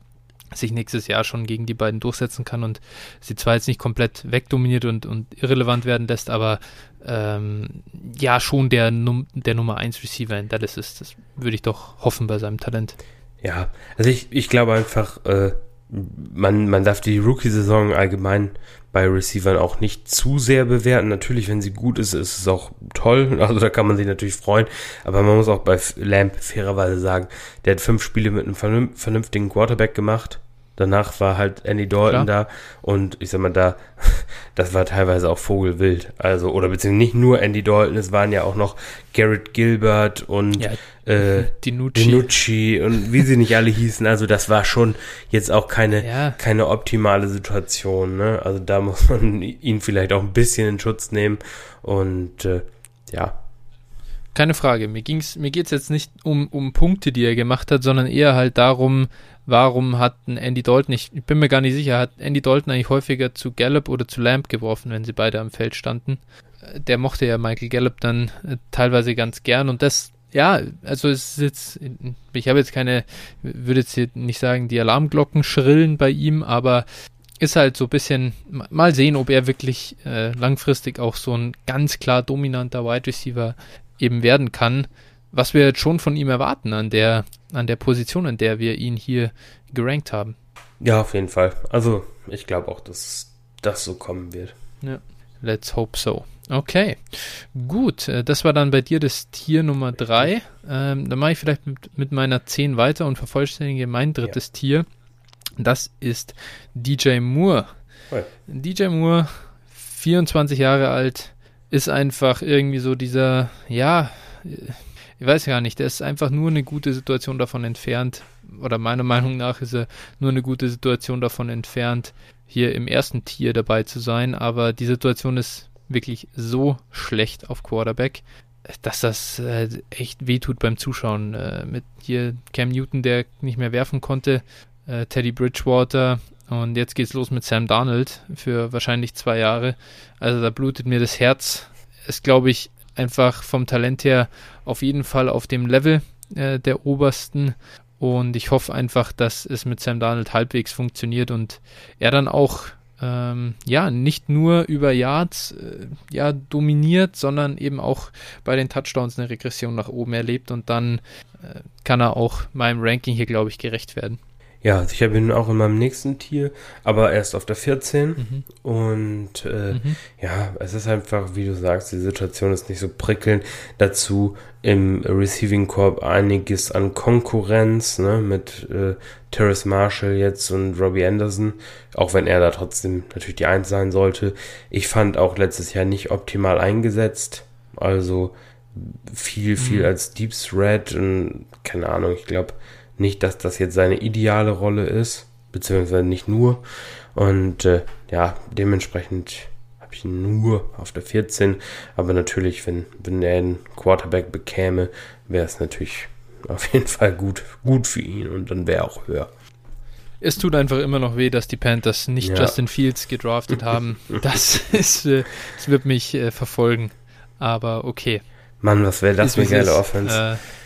sich nächstes Jahr schon gegen die beiden durchsetzen kann und sie zwar jetzt nicht komplett wegdominiert und, und irrelevant werden lässt, aber ähm, ja, schon der, Num der Nummer 1 Receiver in Dallas ist. Das würde ich doch hoffen bei seinem Talent. Ja, also ich, ich glaube einfach, äh, man, man darf die Rookie-Saison allgemein bei Receivern auch nicht zu sehr bewerten. Natürlich, wenn sie gut ist, ist es auch toll. (laughs) Also da kann man sich natürlich freuen. Aber man muss auch bei Lamp fairerweise sagen, der hat fünf Spiele mit einem vernünf- vernünftigen Quarterback gemacht. Danach war halt Andy Dalton Klar. da und ich sag mal, da, (laughs) das war teilweise auch Vogelwild. Also, oder beziehungsweise nicht nur Andy Dalton, es waren ja auch noch Garrett Gilbert und Ja, äh, (laughs) Dinucci. Dinucci und wie sie nicht alle hießen. Also das war schon jetzt auch keine, Ja. keine optimale Situation. Ne? Also da muss man (laughs) ihn vielleicht auch ein bisschen in Schutz nehmen. Und äh, ja, Keine Frage. Mir ging's, mir geht's jetzt nicht um, um Punkte, die er gemacht hat, sondern eher halt darum, warum hat Andy Dalton, ich, ich bin mir gar nicht sicher, hat Andy Dalton eigentlich häufiger zu Gallup oder zu Lamb geworfen, wenn sie beide am Feld standen. Äh, Der mochte ja Michael Gallup dann äh, teilweise ganz gern und das, ja, also es ist jetzt, ich habe jetzt keine, würde jetzt hier nicht sagen, die Alarmglocken schrillen bei ihm, aber ist halt so ein bisschen, mal sehen, ob er wirklich äh, langfristig auch so ein ganz klar dominanter Wide Receiver eben werden kann, was wir jetzt schon von ihm erwarten an der, an der Position, an der wir ihn hier gerankt haben. ja, auf jeden Fall. Also ich glaube auch, dass das so kommen wird. Let's hope so. Okay, gut. äh, Das war dann bei dir das Tier Nummer 3. Ähm, dann mache ich vielleicht mit, mit meiner 10 weiter und vervollständige mein drittes Tier. Das ist DJ Moore. Ui. DJ Moore, 24 Jahre alt, ist einfach irgendwie so dieser, ja, ich weiß gar nicht, der ist einfach nur eine gute Situation davon entfernt, oder meiner Meinung nach ist er nur eine gute Situation davon entfernt, hier im ersten Tier dabei zu sein, aber die Situation ist wirklich so schlecht auf Quarterback, dass das äh, echt wehtut beim Zuschauen. Äh, mit hier Cam Newton, der nicht mehr werfen konnte, äh, Teddy Bridgewater und jetzt geht's los mit Sam Darnold für wahrscheinlich zwei Jahre. Also da blutet mir das Herz. Ist, glaube ich, einfach vom Talent her auf jeden Fall auf dem Level äh, der obersten. Und ich hoffe einfach, dass es mit Sam Darnold halbwegs funktioniert und er dann auch ähm, ja nicht nur über Yards äh, ja dominiert, sondern eben auch bei den Touchdowns eine Regression nach oben erlebt und dann äh, kann er auch meinem Ranking hier glaube ich gerecht werden. Ja, also ich habe ihn auch in meinem nächsten Tier, aber erst auf der 14. Mhm. Und äh, Mhm. ja, es ist einfach, wie du sagst, die Situation ist nicht so prickelnd. Dazu im Receiving Corp einiges an Konkurrenz, ne, mit äh, Terrace Marshall jetzt und Robbie Anderson, auch wenn er da trotzdem natürlich die Eins sein sollte. Ich fand auch letztes Jahr nicht optimal eingesetzt. Also viel, viel Mhm. als Deep Threat und keine Ahnung, ich glaube nicht, dass das jetzt seine ideale Rolle ist, beziehungsweise nicht nur. Und äh, ja, dementsprechend habe ich ihn nur auf der 14. Aber natürlich, wenn, wenn er einen Quarterback bekäme, wäre es natürlich auf jeden Fall gut, gut für ihn und dann wäre er auch höher. Es tut einfach immer noch weh, dass die Panthers nicht Ja. Justin Fields gedraftet haben. (laughs) Das ist, äh, das wird mich äh, verfolgen. Aber okay. Mann, was wäre das für eine geile. Offense. Äh,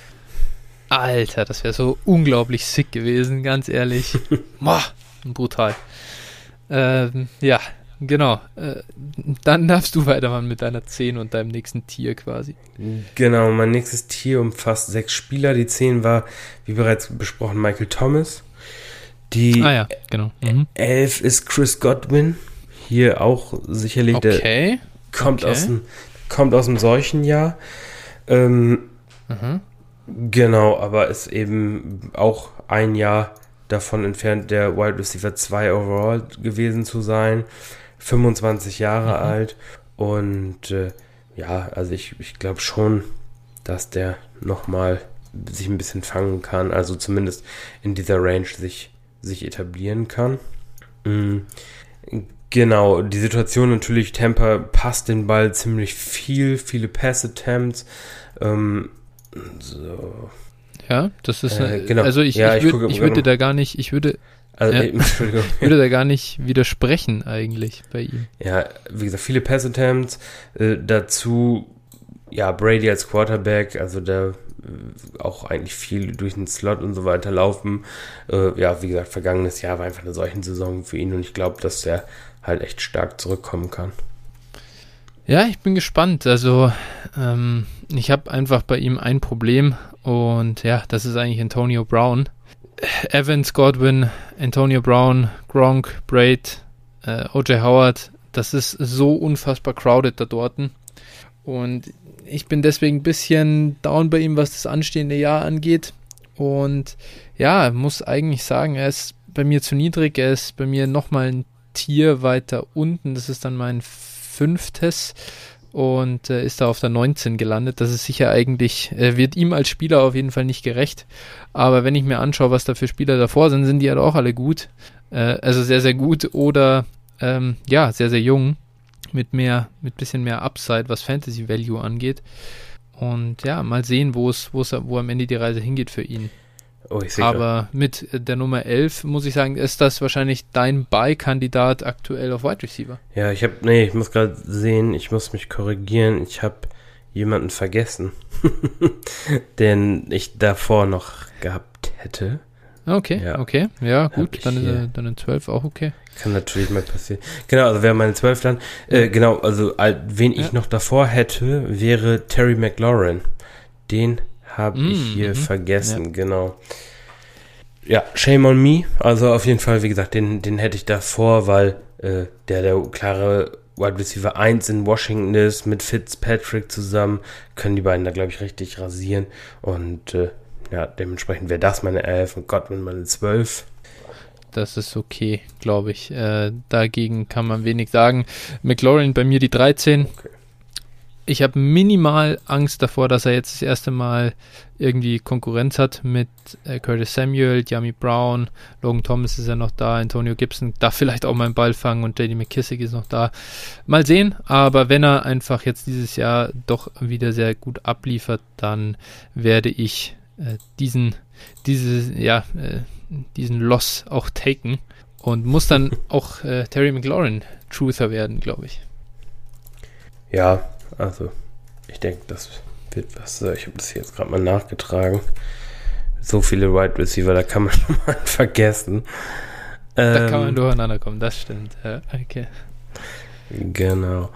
Alter, das wäre so unglaublich sick gewesen, ganz ehrlich. (laughs) Boah, brutal. Ähm, ja, genau. Äh, dann darfst du weitermachen mit deiner 10 und deinem nächsten Tier quasi. Genau, mein nächstes Tier umfasst sechs Spieler. Die 10 war, wie bereits besprochen, Michael Thomas. Die Ah ja, genau. Mhm. 11 ist Chris Godwin. Hier auch sicherlich der Okay. kommt okay. aus dem kommt aus dem Seuchenjahr. Ähm, Mhm. Genau, aber ist eben auch ein Jahr davon entfernt, der Wide Receiver 2 overall gewesen zu sein. 25 Jahre Mhm. alt. Und äh, ja, also ich, ich glaube schon, dass der nochmal sich ein bisschen fangen kann. Also zumindest in dieser Range sich, sich etablieren kann. Mm, Genau, die Situation natürlich, Tampa passt den Ball ziemlich viel, viele Pass-Attempts. Ähm, so. Ja, das ist, Äh, äh, genau. also ich, Ja, ich, ich würd, ich gerade würde da gar nicht, ich würde, Also, Ja. (laughs) Entschuldigung. würde da gar nicht widersprechen eigentlich bei ihm. Ja, wie gesagt, viele Pass-Attempts. Äh, dazu, ja, Brady als Quarterback, also der äh, auch eigentlich viel durch den Slot und so weiter laufen. Äh, ja, wie gesagt, vergangenes Jahr war einfach eine solche Saison für ihn und ich glaube, dass der halt echt stark zurückkommen kann. Ja, ich bin gespannt. Also, ähm, ich habe einfach bei ihm ein Problem und ja, das ist eigentlich Antonio Brown. Evans, Godwin, Antonio Brown, Gronk, Braid, äh, OJ Howard, das ist so unfassbar crowded da dorten. Und ich bin deswegen ein bisschen down bei ihm, was das anstehende Jahr angeht. Und ja, muss eigentlich sagen, er ist bei mir zu niedrig. Er ist bei mir nochmal ein Tier weiter unten. Das ist dann mein fünftes und äh, ist da auf der 19 gelandet. Das ist sicher eigentlich, äh, wird ihm als Spieler auf jeden Fall nicht gerecht. Aber wenn ich mir anschaue, was da für Spieler davor sind, sind die halt auch alle gut. Äh, also sehr, sehr gut oder ähm, ja, sehr, sehr jung. Mit mehr, mit bisschen mehr Upside, was Fantasy Value angeht. Und ja, mal sehen, wo es, wo es, wo am Ende die Reise hingeht für ihn. Oh, ich grad- Aber mit der Nummer 11, muss ich sagen, ist das wahrscheinlich dein Buy-Kandidat aktuell auf Wide Receiver. Ja, ich habe, nee, ich muss gerade sehen, ich muss mich korrigieren. Ich habe jemanden vergessen, (laughs) den ich davor noch gehabt hätte. Okay, Ja. okay. Ja, gut, dann ist er dann in 12 auch okay. Kann natürlich mal passieren. Genau, also wäre meine 12 dann. Äh, genau, also al- wen ich Ja. noch davor hätte, wäre Terry McLaurin. Den habe Mm, ich hier mhm. vergessen, genau. Ja, shame on me. Also auf jeden Fall, wie gesagt, den, den hätte ich davor, weil äh, der der klare Wide Receiver 1 in Washington ist, mit Fitzpatrick zusammen, können die beiden da, glaube ich, richtig rasieren. Und äh, ja, dementsprechend wäre das meine 11 und Godwin meine 12. Das ist okay, glaube ich. Äh, dagegen kann man wenig sagen. McLaurin bei mir die 13. Okay ich habe minimal Angst davor, dass er jetzt das erste Mal irgendwie Konkurrenz hat mit äh, Curtis Samuel, Yami Brown, Logan Thomas ist ja noch da, Antonio Gibson darf vielleicht auch mal einen Ball fangen und JD McKissick ist noch da. Mal sehen, aber wenn er einfach jetzt dieses Jahr doch wieder sehr gut abliefert, dann werde ich äh, diesen, diese, ja, äh, diesen Loss auch taken und muss dann auch äh, Terry McLaurin Truther werden, glaube ich. Ja, also, ich denke, das wird was. Ich habe das jetzt gerade mal nachgetragen. So viele Wide Receiver, da kann man (laughs) schon mal vergessen. Da ähm, kann man ähm, durcheinander kommen, das stimmt. Ja, okay. Genau.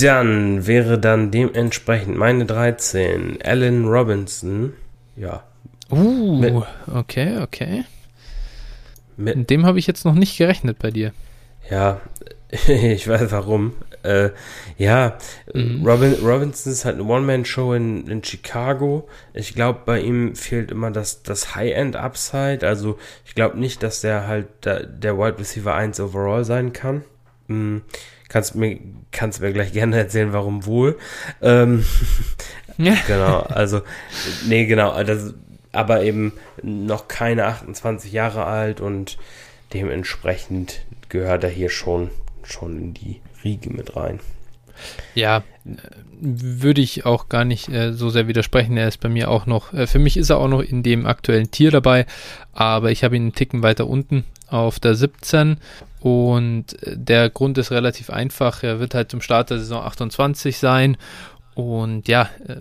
Dann wäre dann dementsprechend meine 13 Allen Robinson. Ja. Uh, mit, okay, okay. Mit dem habe ich jetzt noch nicht gerechnet bei dir. Ja, (laughs) ich weiß warum. Äh, ja, mhm. Robin, Robinson ist halt eine One-Man-Show in, in Chicago. Ich glaube, bei ihm fehlt immer das, das High-End-Upside. Also, ich glaube nicht, dass der halt der, der Wide Receiver 1 overall sein kann. Mhm. Kannst mir, kannst mir gleich gerne erzählen, warum wohl. Ähm, ja. (laughs) Genau, also, nee, genau, das, aber eben noch keine 28 Jahre alt und dementsprechend gehört er hier schon, schon in die Riege mit rein. Ja, würde ich auch gar nicht äh, so sehr widersprechen. Er ist bei mir auch noch, äh, für mich ist er auch noch in dem aktuellen Tier dabei, aber ich habe ihn einen Ticken weiter unten auf der 17 und äh, der Grund ist relativ einfach. Er wird halt zum Start der Saison 28 sein und ja, äh,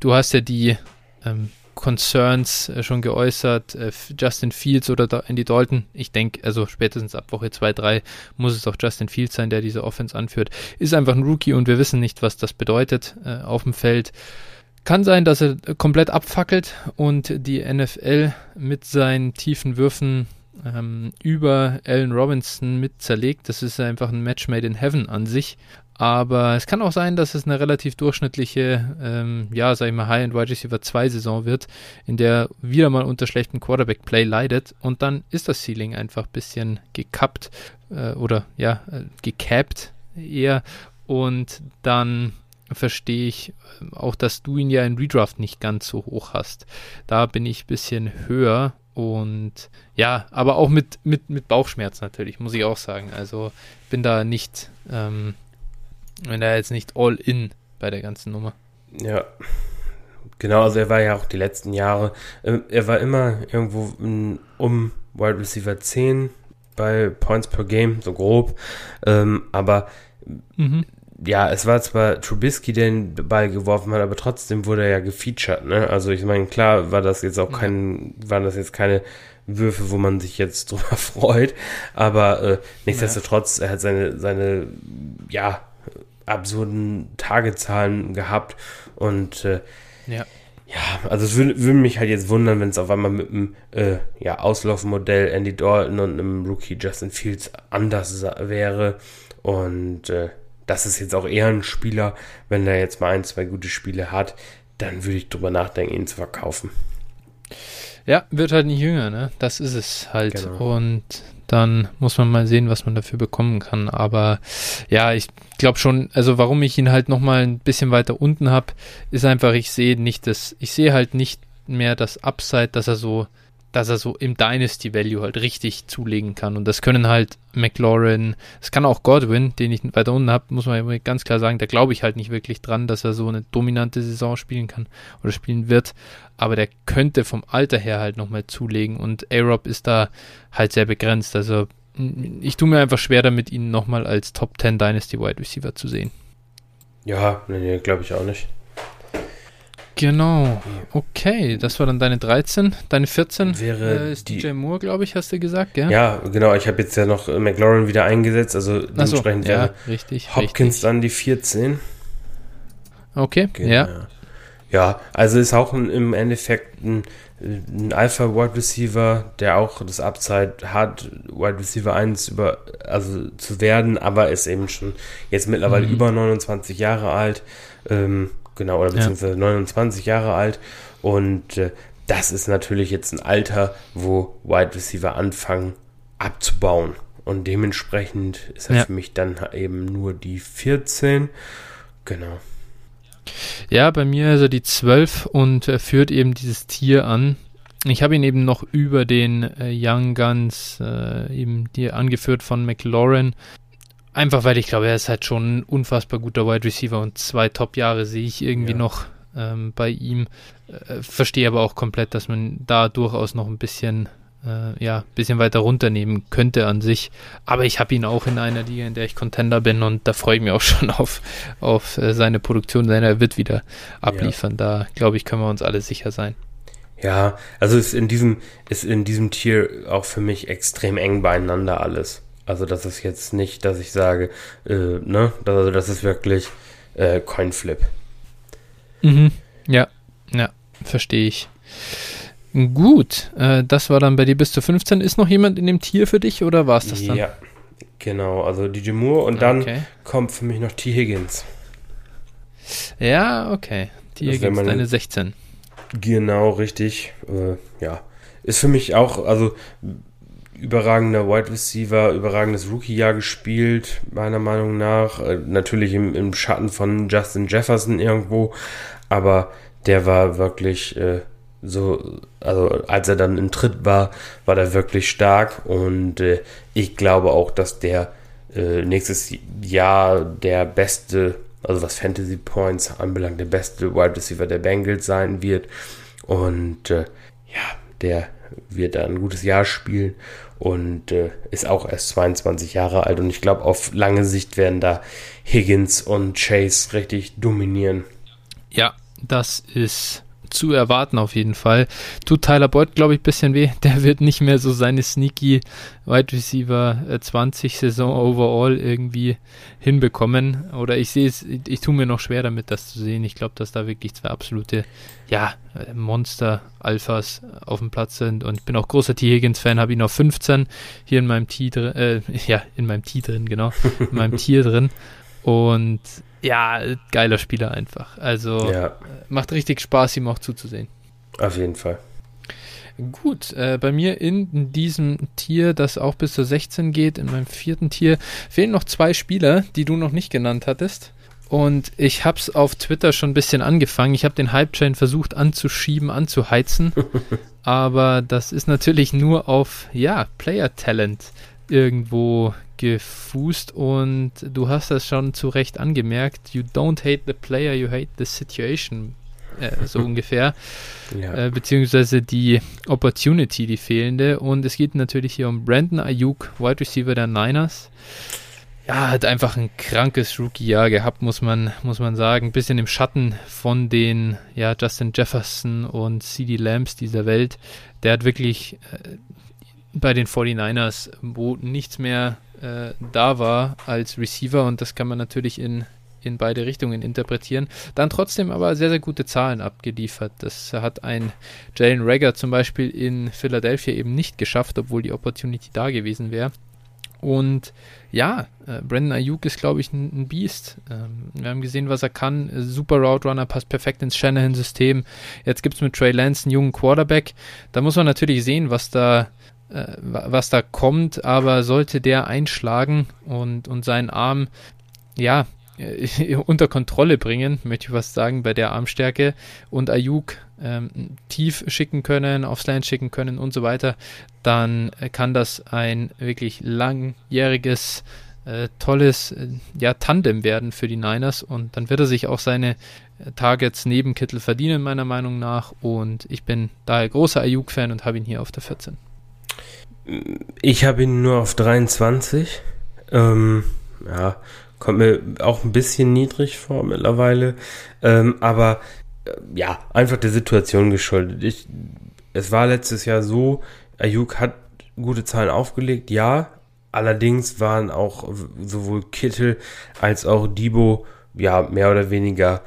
du hast ja die ähm, Concerns äh, schon geäußert. Äh, Justin Fields oder Andy Dalton. Ich denke, also spätestens ab Woche 2, 3 muss es auch Justin Fields sein, der diese Offense anführt. Ist einfach ein Rookie und wir wissen nicht, was das bedeutet äh, auf dem Feld. Kann sein, dass er komplett abfackelt und die NFL mit seinen tiefen Würfen ähm, über Allen Robinson mit zerlegt. Das ist einfach ein Match made in heaven an sich. Aber es kann auch sein, dass es eine relativ durchschnittliche, ähm, ja, sag ich mal, High-End Wide Receiver 2 Saison wird, in der wieder mal unter schlechten Quarterback-Play leidet und dann ist das Ceiling einfach ein bisschen gekappt äh, oder ja, äh, gecapped eher und dann verstehe ich äh, auch, dass du ihn ja in Redraft nicht ganz so hoch hast. Da bin ich ein bisschen höher und ja, aber auch mit, mit, mit Bauchschmerz natürlich, muss ich auch sagen. Also bin da nicht ähm, wenn er jetzt nicht all in bei der ganzen Nummer. Ja. Genau, also er war ja auch die letzten Jahre, äh, er war immer irgendwo um Wide Receiver 10 bei Points per Game, so grob. Ähm, aber mhm. ja, es war zwar Trubisky, der den Ball geworfen hat, aber trotzdem wurde er ja gefeatured, ne? Also ich meine, klar war das jetzt auch kein, ja. waren das jetzt keine Würfe, wo man sich jetzt (laughs) drüber freut, aber äh, nichtsdestotrotz, er hat seine, seine, ja, absurden Tagezahlen gehabt und äh, ja. Ja, also es würde, würde mich halt jetzt wundern, wenn es auf einmal mit einem äh, ja, Auslaufmodell Andy Dalton und einem Rookie Justin Fields anders wäre. Und äh, das ist jetzt auch eher ein Spieler, wenn er jetzt mal ein, zwei gute Spiele hat, dann würde ich drüber nachdenken, ihn zu verkaufen. Ja, wird halt nicht jünger, ne? Das ist es halt. Genau. Und dann muss man mal sehen, was man dafür bekommen kann. Aber ja, ich glaube schon, also warum ich ihn halt nochmal ein bisschen weiter unten habe, ist einfach, ich sehe nicht das, ich sehe halt nicht mehr das Upside, dass er so, dass er so im Dynasty Value halt richtig zulegen kann. Und das können halt McLaurin, es kann auch Godwin, den ich weiter unten habe, muss man ganz klar sagen, da glaube ich halt nicht wirklich dran, dass er so eine dominante Saison spielen kann oder spielen wird aber der könnte vom Alter her halt nochmal zulegen und A-Rob ist da halt sehr begrenzt. Also ich tue mir einfach schwer damit, ihn nochmal als Top 10 Dynasty Wide Receiver zu sehen. Ja, nee, nee glaube ich auch nicht. Genau. Okay, das war dann deine 13. Deine 14 wäre äh, ist DJ Moore, glaube ich, hast du gesagt, gell? Ja, genau. Ich habe jetzt ja noch McLaurin wieder eingesetzt, also dementsprechend so, ja, richtig, Hopkins richtig. dann die 14. Okay, genau. ja. Ja, also ist auch ein, im Endeffekt ein, ein Alpha-Wide Receiver, der auch das Upside hat, Wide Receiver 1 über, also zu werden, aber ist eben schon jetzt mittlerweile mhm. über 29 Jahre alt, ähm, genau, oder beziehungsweise ja. 29 Jahre alt und äh, das ist natürlich jetzt ein Alter, wo Wide Receiver anfangen abzubauen. Und dementsprechend ist er ja. für mich dann eben nur die 14. Genau. Ja, bei mir ist er die 12 und er führt eben dieses Tier an. Ich habe ihn eben noch über den äh, Young Guns, äh, eben die angeführt von McLaurin. Einfach weil ich glaube, er ist halt schon ein unfassbar guter Wide Receiver und zwei Top-Jahre sehe ich irgendwie ja. noch ähm, bei ihm. Äh, verstehe aber auch komplett, dass man da durchaus noch ein bisschen äh, ja, bisschen weiter runternehmen könnte an sich. Aber ich habe ihn auch in einer Liga, in der ich Contender bin und da freue ich mich auch (laughs) schon auf, auf äh, seine Produktion, denn er wird wieder abliefern. Ja. Da, glaube ich, können wir uns alle sicher sein. Ja, also ist in diesem, ist in diesem Tier auch für mich extrem eng beieinander alles. Also das ist jetzt nicht, dass ich sage, äh, ne, also das ist wirklich äh, Coinflip. Mhm. Ja, ja, verstehe ich. Gut, äh, das war dann bei dir bis zu 15. Ist noch jemand in dem Tier für dich oder war es das dann? Ja, genau. Also DJ Moore und dann okay. kommt für mich noch T. Higgins. Ja, okay. T. Higgins, meine, deine 16. Genau, richtig. Äh, ja. Ist für mich auch, also überragender Wide Receiver, überragendes Rookie-Jahr gespielt, meiner Meinung nach. Äh, natürlich im, im Schatten von Justin Jefferson irgendwo, aber der war wirklich äh, so, also als er dann im Tritt war, war der wirklich stark. Und äh, ich glaube auch, dass der äh, nächstes Jahr der beste, also was Fantasy Points anbelangt, der beste Wide Receiver der Bengals sein wird. Und äh, ja, der wird da ein gutes Jahr spielen und äh, ist auch erst 22 Jahre alt und ich glaube, auf lange Sicht werden da Higgins und Chase richtig dominieren. Ja, das ist zu erwarten auf jeden Fall. Tut Tyler Boyd, glaube ich, ein bisschen weh. Der wird nicht mehr so seine sneaky Wide Receiver 20 äh, Saison overall irgendwie hinbekommen. Oder ich sehe es, ich tue mir noch schwer damit, das zu sehen. Ich glaube, dass da wirklich zwei absolute, ja, Monster-Alphas auf dem Platz sind. Und ich bin auch großer T. Higgins-Fan, habe ihn auf 15 hier in meinem T drin, äh, (laughs) ja, in meinem T drin, genau, in meinem Tier drin. Und ja, geiler Spieler einfach. Also ja. macht richtig Spaß, ihm auch zuzusehen. Auf jeden Fall. Gut, äh, bei mir in diesem Tier, das auch bis zur 16 geht, in meinem vierten Tier, fehlen noch zwei Spieler, die du noch nicht genannt hattest. Und ich habe es auf Twitter schon ein bisschen angefangen. Ich habe den Hype-Chain versucht anzuschieben, anzuheizen. (laughs) aber das ist natürlich nur auf, ja, Player-Talent irgendwo gefußt und du hast das schon zu Recht angemerkt. You don't hate the player, you hate the situation. Äh, so (laughs) ungefähr. Ja. Äh, beziehungsweise die Opportunity, die fehlende. Und es geht natürlich hier um Brandon Ayuk, Wide Receiver der Niners. Ja, hat einfach ein krankes Rookie-Jahr gehabt, muss man, muss man sagen. Ein bisschen im Schatten von den ja, Justin Jefferson und CD Lambs dieser Welt. Der hat wirklich äh, bei den 49ers, wo nichts mehr äh, da war als Receiver und das kann man natürlich in, in beide Richtungen interpretieren. Dann trotzdem aber sehr, sehr gute Zahlen abgeliefert. Das hat ein Jalen Rager zum Beispiel in Philadelphia eben nicht geschafft, obwohl die Opportunity da gewesen wäre. Und ja, äh, Brandon Ayuk ist, glaube ich, ein, ein Biest. Ähm, wir haben gesehen, was er kann. Super Route Runner, passt perfekt ins Shanahan-System. Jetzt gibt es mit Trey Lance einen jungen Quarterback. Da muss man natürlich sehen, was da äh, was da kommt, aber sollte der einschlagen und, und seinen Arm, ja, äh, (laughs) unter Kontrolle bringen, möchte ich was sagen, bei der Armstärke und Ayuk ähm, tief schicken können, aufs Land schicken können und so weiter, dann kann das ein wirklich langjähriges, äh, tolles äh, ja, Tandem werden für die Niners und dann wird er sich auch seine äh, Targets neben Kittel verdienen, meiner Meinung nach. Und ich bin daher großer Ayuk-Fan und habe ihn hier auf der 14. Ich habe ihn nur auf 23. Ähm, ja, kommt mir auch ein bisschen niedrig vor mittlerweile. Ähm, aber äh, ja, einfach der Situation geschuldet. Ich, es war letztes Jahr so, Ayuk hat gute Zahlen aufgelegt, ja. Allerdings waren auch sowohl Kittel als auch Debo ja mehr oder weniger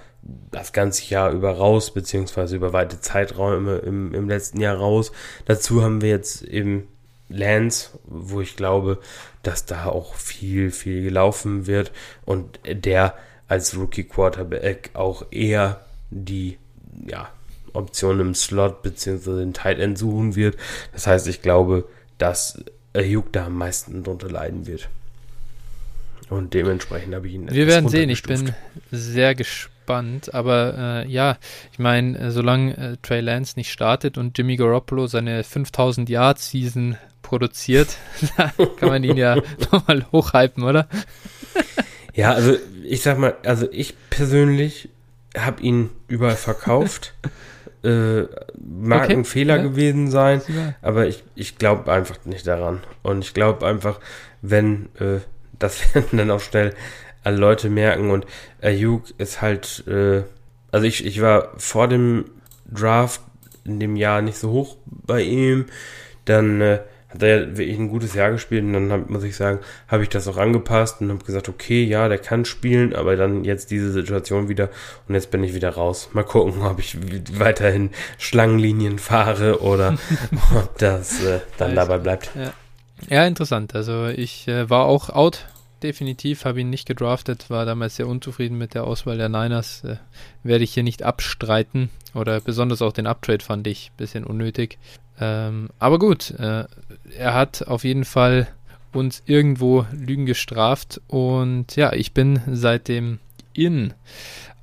das ganze Jahr über raus, beziehungsweise über weite Zeiträume im, im letzten Jahr raus. Dazu haben wir jetzt eben Lance, wo ich glaube, dass da auch viel, viel gelaufen wird und der als Rookie Quarterback auch eher die ja, Option im Slot beziehungsweise den Tight End suchen wird. Das heißt, ich glaube, dass Ayuk da am meisten drunter leiden wird. Und dementsprechend habe ich ihn. Wir werden sehen. Ich bin sehr gespannt. Aber äh, ja, ich meine, äh, solange äh, Trey Lance nicht startet und Jimmy Garoppolo seine 5000 Yard Season produziert, (laughs) kann man ihn ja (laughs) nochmal hochhypen, oder? ja, also ich sag mal, also ich persönlich habe ihn überall verkauft. (laughs) äh, mag okay, ein Fehler ja. gewesen sein, aber ich, ich glaube einfach nicht daran. Und ich glaube einfach, wenn, äh, das werden dann auch schnell alle Leute merken und Ayuk ist halt, äh, also ich, ich war vor dem Draft in dem Jahr nicht so hoch bei ihm, dann äh, hat er wirklich ein gutes Jahr gespielt und dann hab, muss ich sagen, habe ich das auch angepasst und habe gesagt, okay, ja, der kann spielen, aber dann jetzt diese Situation wieder und jetzt bin ich wieder raus. Mal gucken, ob ich weiterhin Schlangenlinien fahre oder (laughs) ob das äh, dann dabei bleibt. Ja. ja. interessant. Also ich äh, war auch out definitiv, habe ihn nicht gedraftet, war damals sehr unzufrieden mit der Auswahl der Niners. Äh, werde ich hier nicht abstreiten oder besonders auch den Uptrade fand ich ein bisschen unnötig. Ähm, aber gut, äh, er hat auf jeden Fall uns irgendwo Lügen gestraft und ja, ich bin seitdem in.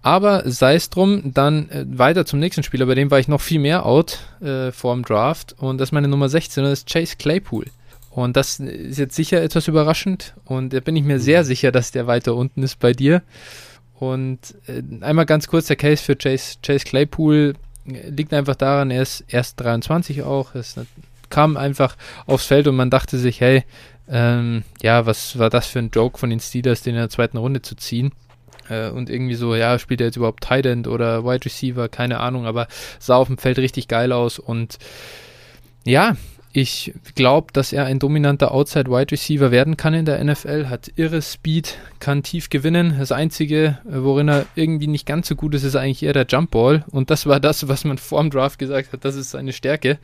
Aber sei es drum, dann äh, weiter zum nächsten Spieler, bei dem war ich noch viel mehr out äh, vorm Draft und das ist meine Nummer 16 und das ist Chase Claypool. Und das ist jetzt sicher etwas überraschend und da bin ich mir sehr sicher, dass der weiter unten ist bei dir. Und äh, einmal ganz kurz der Case für Chase, Chase Claypool liegt einfach daran, er ist erst 23 auch, es kam einfach aufs Feld und man dachte sich, hey, ähm, ja, was war das für ein Joke von den Steelers, den in der zweiten Runde zu ziehen? Äh, und irgendwie so, ja, spielt er jetzt überhaupt Tight End oder Wide Receiver, keine Ahnung, aber sah auf dem Feld richtig geil aus und ja, ich glaube, dass er ein dominanter Outside Wide Receiver werden kann in der NFL, hat irre Speed, kann tief gewinnen. Das Einzige, worin er irgendwie nicht ganz so gut ist, ist eigentlich eher der Jump Ball. Und das war das, was man vor dem Draft gesagt hat, das ist seine Stärke.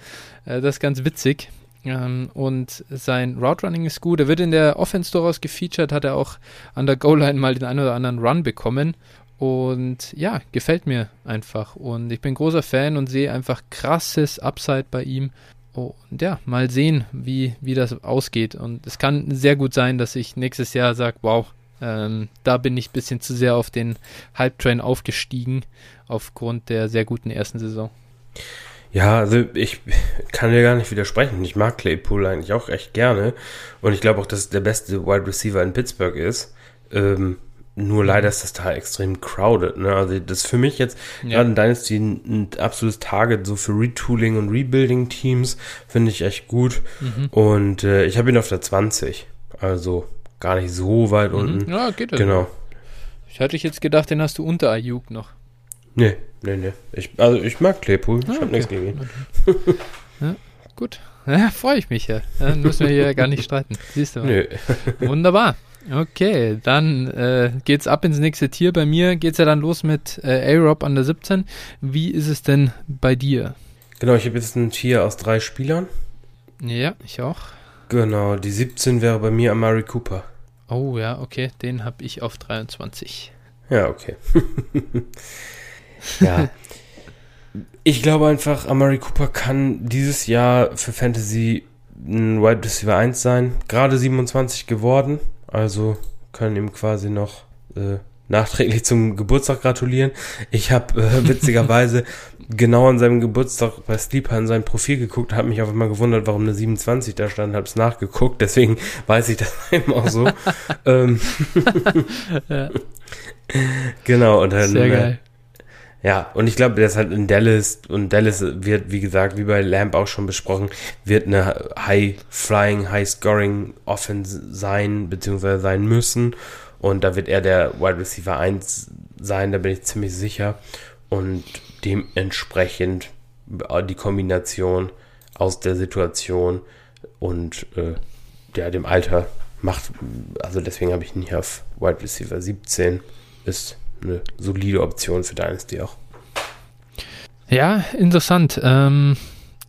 Äh, das ist ganz witzig. Ähm, und sein Route Running ist gut. Er wird in der Offense durchaus gefeatured, hat er auch an der Goal Line mal den einen oder anderen Run bekommen. Und ja, gefällt mir einfach. Und ich bin großer Fan und sehe einfach krasses Upside bei ihm. Und ja, mal sehen, wie, wie das ausgeht. Und es kann sehr gut sein, dass ich nächstes Jahr sage, wow, ähm, da bin ich ein bisschen zu sehr auf den Hype-Train aufgestiegen, aufgrund der sehr guten ersten Saison. Ja, also ich kann dir gar nicht widersprechen. Ich mag Claypool eigentlich auch echt gerne. Und ich glaube auch, dass es der beste Wide Receiver in Pittsburgh ist. Ähm, nur leider ist das da extrem crowded. Ne? Also das ist für mich jetzt ja. gerade in Dynasty ein, ein, absolutes Target so für Retooling und Rebuilding-Teams. Finde ich echt gut. Mhm. Und äh, ich habe ihn auf der 20. Also gar nicht so weit mhm. unten. Ja, geht das. Genau. Ich hatte jetzt gedacht, den hast du unter Ayuk noch. Nee, nee, nee. Ich, also ich mag Claypool. Ich ah, habe okay. nichts gegen ihn. Okay. (laughs) ja, gut. (laughs) Ja, freue ich mich ja. Dann müssen wir hier gar nicht streiten. Siehst du mal. Nö. Wunderbar. Okay, dann äh, geht's ab ins nächste Tier. Bei mir geht's ja dann los mit äh, A-Rob an der 17. Wie ist es denn bei dir? Genau, ich habe jetzt ein Tier aus drei Spielern. Ja, ich auch. Genau, die 17 wäre bei mir Amari Cooper. Oh ja, okay, den habe ich auf 23. Ja, okay. (laughs) ja. Ich glaube einfach, Amari Cooper kann dieses Jahr für Fantasy ein Wide Receiver 1 sein. Gerade 27 geworden. Also können ihm quasi noch äh, nachträglich zum Geburtstag gratulieren. Ich habe äh, (laughs) witzigerweise genau an seinem Geburtstag bei Sleeper in sein Profil geguckt, habe mich auf einmal gewundert, warum eine 27 da stand, habe es nachgeguckt, deswegen weiß ich das (laughs) eben auch so. (laughs) ähm, ja. Genau, und dann. Sehr geil. Ja, und ich glaube, der ist halt in Dallas und Dallas wird, wie gesagt, wie bei Lamp auch schon besprochen, wird eine High-Flying, High-Scoring Offense sein, beziehungsweise sein müssen. Und da wird er der Wide Receiver 1 sein, da bin ich ziemlich sicher. Und dementsprechend äh, die Kombination aus der Situation und äh, ja, dem Alter macht, also deswegen habe ich ihn hier auf Wide Receiver 17, ist eine solide Option für Dynasty auch. Ja, interessant. Ähm,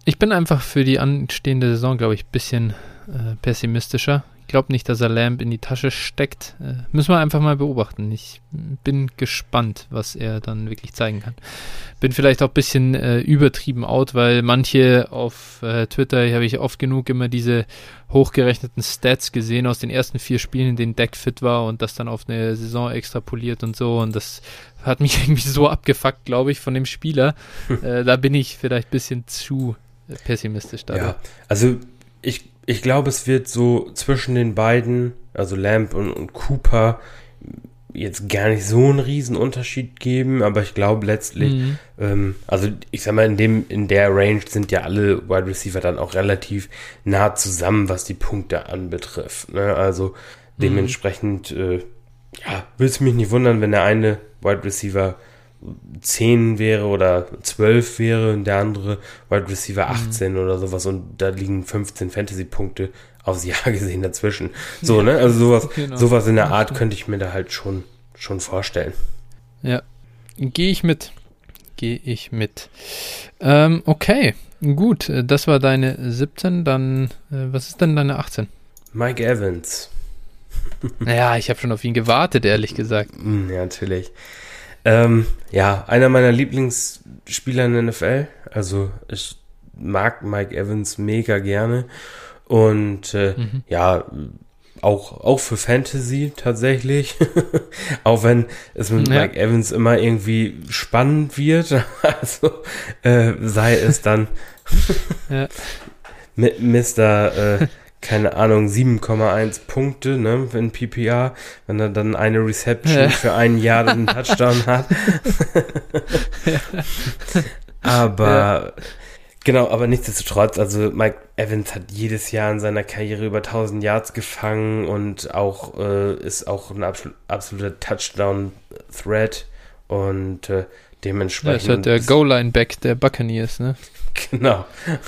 ich bin einfach für die anstehende Saison, glaube ich, ein bisschen äh, pessimistischer. Ich glaube nicht, dass er Lamb in die Tasche steckt. Äh, müssen wir einfach mal beobachten. Ich bin gespannt, was er dann wirklich zeigen kann. Bin vielleicht auch ein bisschen äh, übertrieben out, weil manche auf äh, Twitter habe ich oft genug immer diese hochgerechneten Stats gesehen aus den ersten vier Spielen, in denen Deck fit war und das dann auf eine Saison extrapoliert und so. Und das hat mich (laughs) irgendwie so abgefuckt, glaube ich, von dem Spieler. (laughs) Äh, da bin ich vielleicht ein bisschen zu pessimistisch da. Ja, also ich ich glaube, es wird so zwischen den beiden, also Lamp und, und Cooper, jetzt gar nicht so einen riesen Unterschied geben, aber ich glaube letztlich, mhm. ähm, also ich sag mal, in dem, in der Range sind ja alle Wide Receiver dann auch relativ nah zusammen, was die Punkte anbetrifft. Ne? Also mhm. dementsprechend, mhm. äh, ja, würde es mich nicht wundern, wenn der eine Wide Receiver 10 wäre oder 12 wäre und der andere Wide Receiver 18 mhm. oder sowas und da liegen 15 Fantasy-Punkte aufs Jahr (laughs) gesehen dazwischen. So, ja, ne? Also sowas, genau. sowas in der Art könnte ich mir da halt schon, schon vorstellen. Ja. Gehe ich mit. Gehe ich mit. Ähm, okay. Gut, das war deine 17. Dann, äh, was ist denn deine 18? Mike Evans. naja, ich habe schon auf ihn gewartet, ehrlich gesagt. (laughs) Ja, natürlich. Ähm, ja, einer meiner Lieblingsspieler in der NFL. Also ich mag Mike Evans mega gerne. Und äh, mhm. ja, auch, auch für Fantasy tatsächlich. (laughs) auch wenn es mit ja. Mike Evans immer irgendwie spannend wird. (laughs) also äh, sei es dann ja. (laughs) mit Mr. Äh, keine Ahnung, 7,1 Punkte, ne, in PPR, wenn er dann eine Reception ja. für ein Jahr dann einen (laughs) Touchdown hat. aber, ja. genau, aber nichtsdestotrotz, also Mike Evans hat jedes Jahr in seiner Karriere über 1000 Yards gefangen und auch, äh, ist auch ein absol absoluter Touchdown-Threat und äh, dementsprechend. Ja, ist halt der Goal-Line-Back der Buccaneers, ne? (laughs) Genau. (laughs)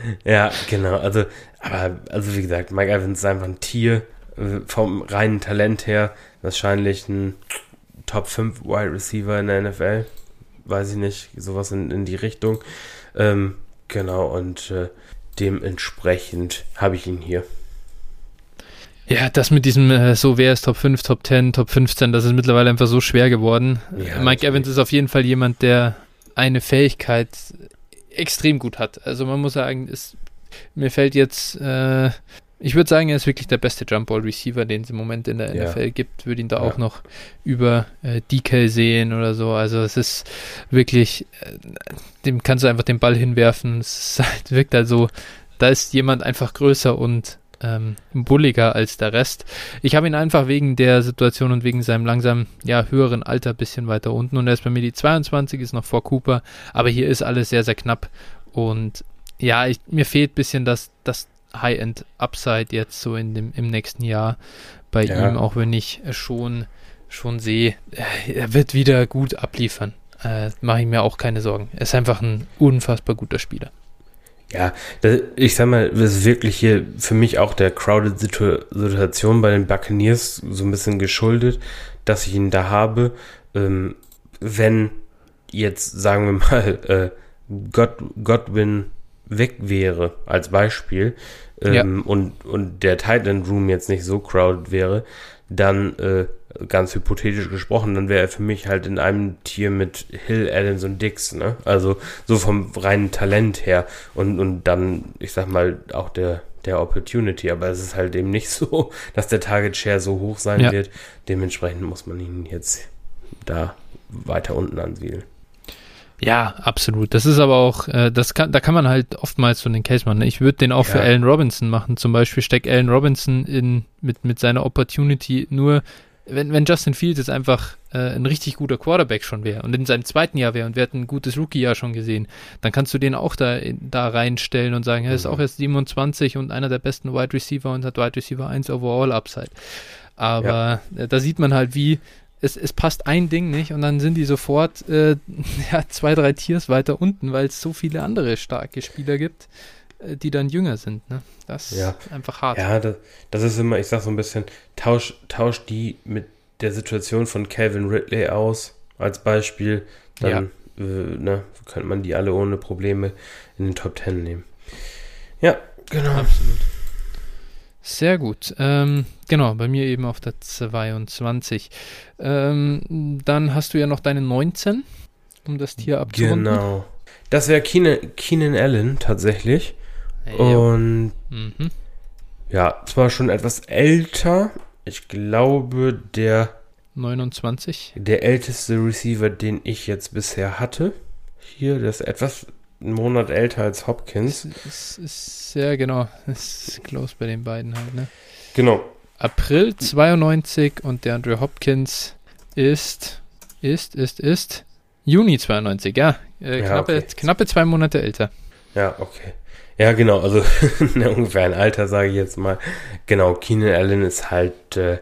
(laughs) ja, genau. Also, aber, also wie gesagt, Mike Evans ist einfach ein Tier. Äh, vom reinen Talent her wahrscheinlich ein Top 5 Wide Receiver in der NFL. Weiß ich nicht, sowas in, in die Richtung. Ähm, genau, und äh, dementsprechend habe ich ihn hier. Ja, das mit diesem, äh, so wer ist Top 5, Top 10, Top 15, das ist mittlerweile einfach so schwer geworden. Ja, Mike Evans ist auf jeden Fall jemand, der eine Fähigkeit extrem gut hat. Also man muss sagen, es, mir fällt jetzt, äh, ich würde sagen, er ist wirklich der beste Jumpball Receiver, den es im Moment in der ja. NFL gibt. Würde ihn da ja. auch noch über äh, DK sehen oder so. Also es ist wirklich, äh, dem kannst du einfach den Ball hinwerfen. Es halt, wirkt also, da ist jemand einfach größer und ähm, bulliger als der Rest. Ich habe ihn einfach wegen der Situation und wegen seinem langsam ja höheren Alter ein bisschen weiter unten und er ist bei mir die 22, ist noch vor Cooper, aber hier ist alles sehr, sehr knapp und ja, ich, mir fehlt ein bisschen das, das High-End-Upside jetzt so in dem, im nächsten Jahr bei ja. ihm, auch wenn ich schon, schon sehe, äh, er wird wieder gut abliefern. Äh, Mache ich mir auch keine Sorgen. Er ist einfach ein unfassbar guter Spieler. Ja, das, ich sag mal, das ist wirklich hier für mich auch der crowded Situ Situation bei den Buccaneers so ein bisschen geschuldet, dass ich ihn da habe. Ähm, wenn jetzt, sagen wir mal, (laughs) äh, God, Godwin weg wäre, als Beispiel, ähm, ja. und, und der Titan Room jetzt nicht so crowded wäre, dann äh, ganz hypothetisch gesprochen, dann wäre er für mich halt in einem Tier mit Hill, Adams und Dix, ne? Also so vom reinen Talent her und, und dann, ich sag mal, auch der, der Opportunity, aber es ist halt eben nicht (laughs) so, dass der Target Share so hoch sein ja. wird. Dementsprechend muss man ihn jetzt da weiter unten ansiedeln. Ja, absolut. Das ist aber auch, äh, das kann, da kann man halt oftmals so den Case machen. Ne? Ich würde den auch ja. für Allen Robinson machen. Zum Beispiel steckt Allen Robinson in, mit, mit seiner Opportunity nur wenn, wenn Justin Fields jetzt einfach äh, ein richtig guter Quarterback schon wäre und in seinem zweiten Jahr wäre und wir hätten ein gutes Rookie-Jahr schon gesehen, dann kannst du den auch da, da reinstellen und sagen, er ist mhm. auch erst 27 und einer der besten Wide Receiver und hat Wide Receiver 1 Overall Upside. Aber ja. äh, da sieht man halt, wie es, es passt ein Ding nicht und dann sind die sofort äh, (laughs) ja, zwei, drei Tiers weiter unten, weil es so viele andere starke Spieler gibt. Äh, die dann jünger sind. Ne? Das ja. ist einfach hart. Ja, das, das, ist immer, ich sag so ein bisschen, tausch, tausch die mit der Situation von Calvin Ridley aus, als Beispiel, dann ja. äh, ne, könnte man die alle ohne Probleme in den Top 10 nehmen. Ja, genau. Absolut. Sehr gut. Ähm, genau, bei mir eben auf der 22. Ähm, dann hast du ja noch deine 19, um das Tier abzurunden. Genau. Das wäre Keenan, Keenan Allen tatsächlich. Und mhm. ja, zwar schon etwas älter. Ich glaube, der 29. Der älteste Receiver, den ich jetzt bisher hatte. Hier, der ist etwas einen Monat älter als Hopkins. Es ist sehr genau. Es ist close bei den beiden halt, ne? Genau. April 92 und der Andrew Hopkins ist, ist, ist, ist Juni 92, ja. Äh, ja knappe, okay. knappe zwei Monate älter. Ja, okay. Ja, genau, also (laughs) ne, ungefähr ein Alter, sage ich jetzt mal. Genau, Keenan Allen ist halt, äh,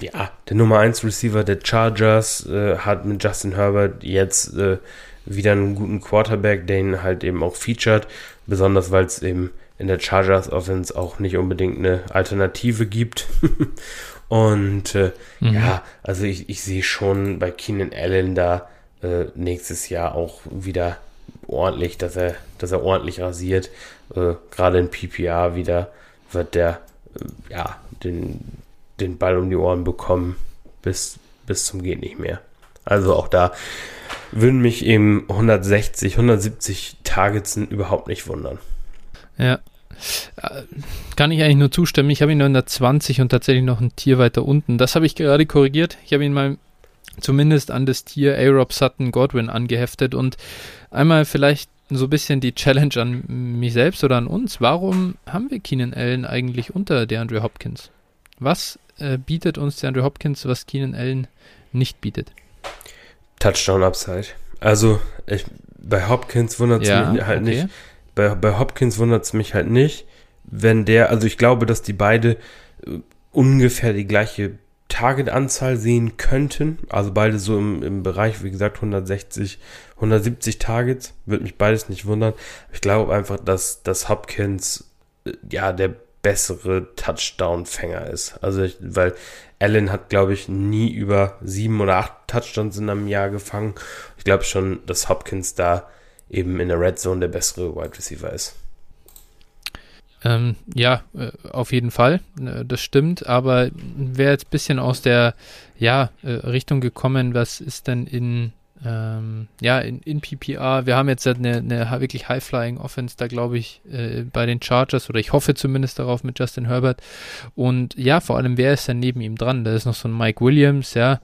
ja, der Nummer 1 Receiver der Chargers, äh, hat mit Justin Herbert jetzt äh, wieder einen guten Quarterback, der ihn halt eben auch featured, besonders weil es eben in der Chargers Offense auch nicht unbedingt eine Alternative gibt. (laughs) Und äh, mhm. ja, also ich, ich sehe schon bei Keenan Allen da äh, nächstes Jahr auch wieder ordentlich, dass er, dass er ordentlich rasiert. Äh, Gerade in PPA wieder wird der äh, ja den, den Ball um die Ohren bekommen bis, bis zum geht nicht mehr. Also auch da würden mich eben 160, 170 Targets überhaupt nicht wundern. Ja. Äh, kann ich eigentlich nur zustimmen. Ich habe ihn nur in der 20 und tatsächlich noch ein Tier weiter unten. Das habe ich gerade korrigiert. Ich habe ihn mal zumindest an das Tier A-Rob Sutton Godwin angeheftet und einmal vielleicht so ein bisschen die Challenge an mich selbst oder an uns. Warum haben wir Keenan Allen eigentlich unter der Andrew Hopkins? Was äh, bietet uns der Andrew Hopkins, was Keenan Allen nicht bietet? Touchdown Upside. Also ich, bei Hopkins wundert es ja, mich halt okay. nicht. Bei, bei Hopkins wundert es mich halt nicht, wenn der, also ich glaube, dass die beide äh, ungefähr die gleiche Target-Anzahl sehen könnten. Also beide so im, im Bereich, wie gesagt, 160, 170 Targets. Würde mich beides nicht wundern. Ich glaube einfach, dass, dass Hopkins äh, ja der bessere Touchdown-Fänger ist. Also, ich, weil allen hat, glaube ich, nie über sieben oder acht Touchdowns in einem Jahr gefangen. Ich glaube schon, dass Hopkins da eben in der Red Zone der bessere Wide Receiver ist. Ähm, ja, äh, auf jeden Fall, äh, das stimmt, aber wäre jetzt ein bisschen aus der ja, äh, Richtung gekommen, was ist denn in ähm, ja, in, in PPR, wir haben jetzt eine, eine wirklich High-Flying Offense, da glaube ich, äh, bei den Chargers, oder ich hoffe zumindest darauf mit Justin Herbert. Und ja, vor allem, wer ist denn neben ihm dran? Da ist noch so ein Mike Williams, ja.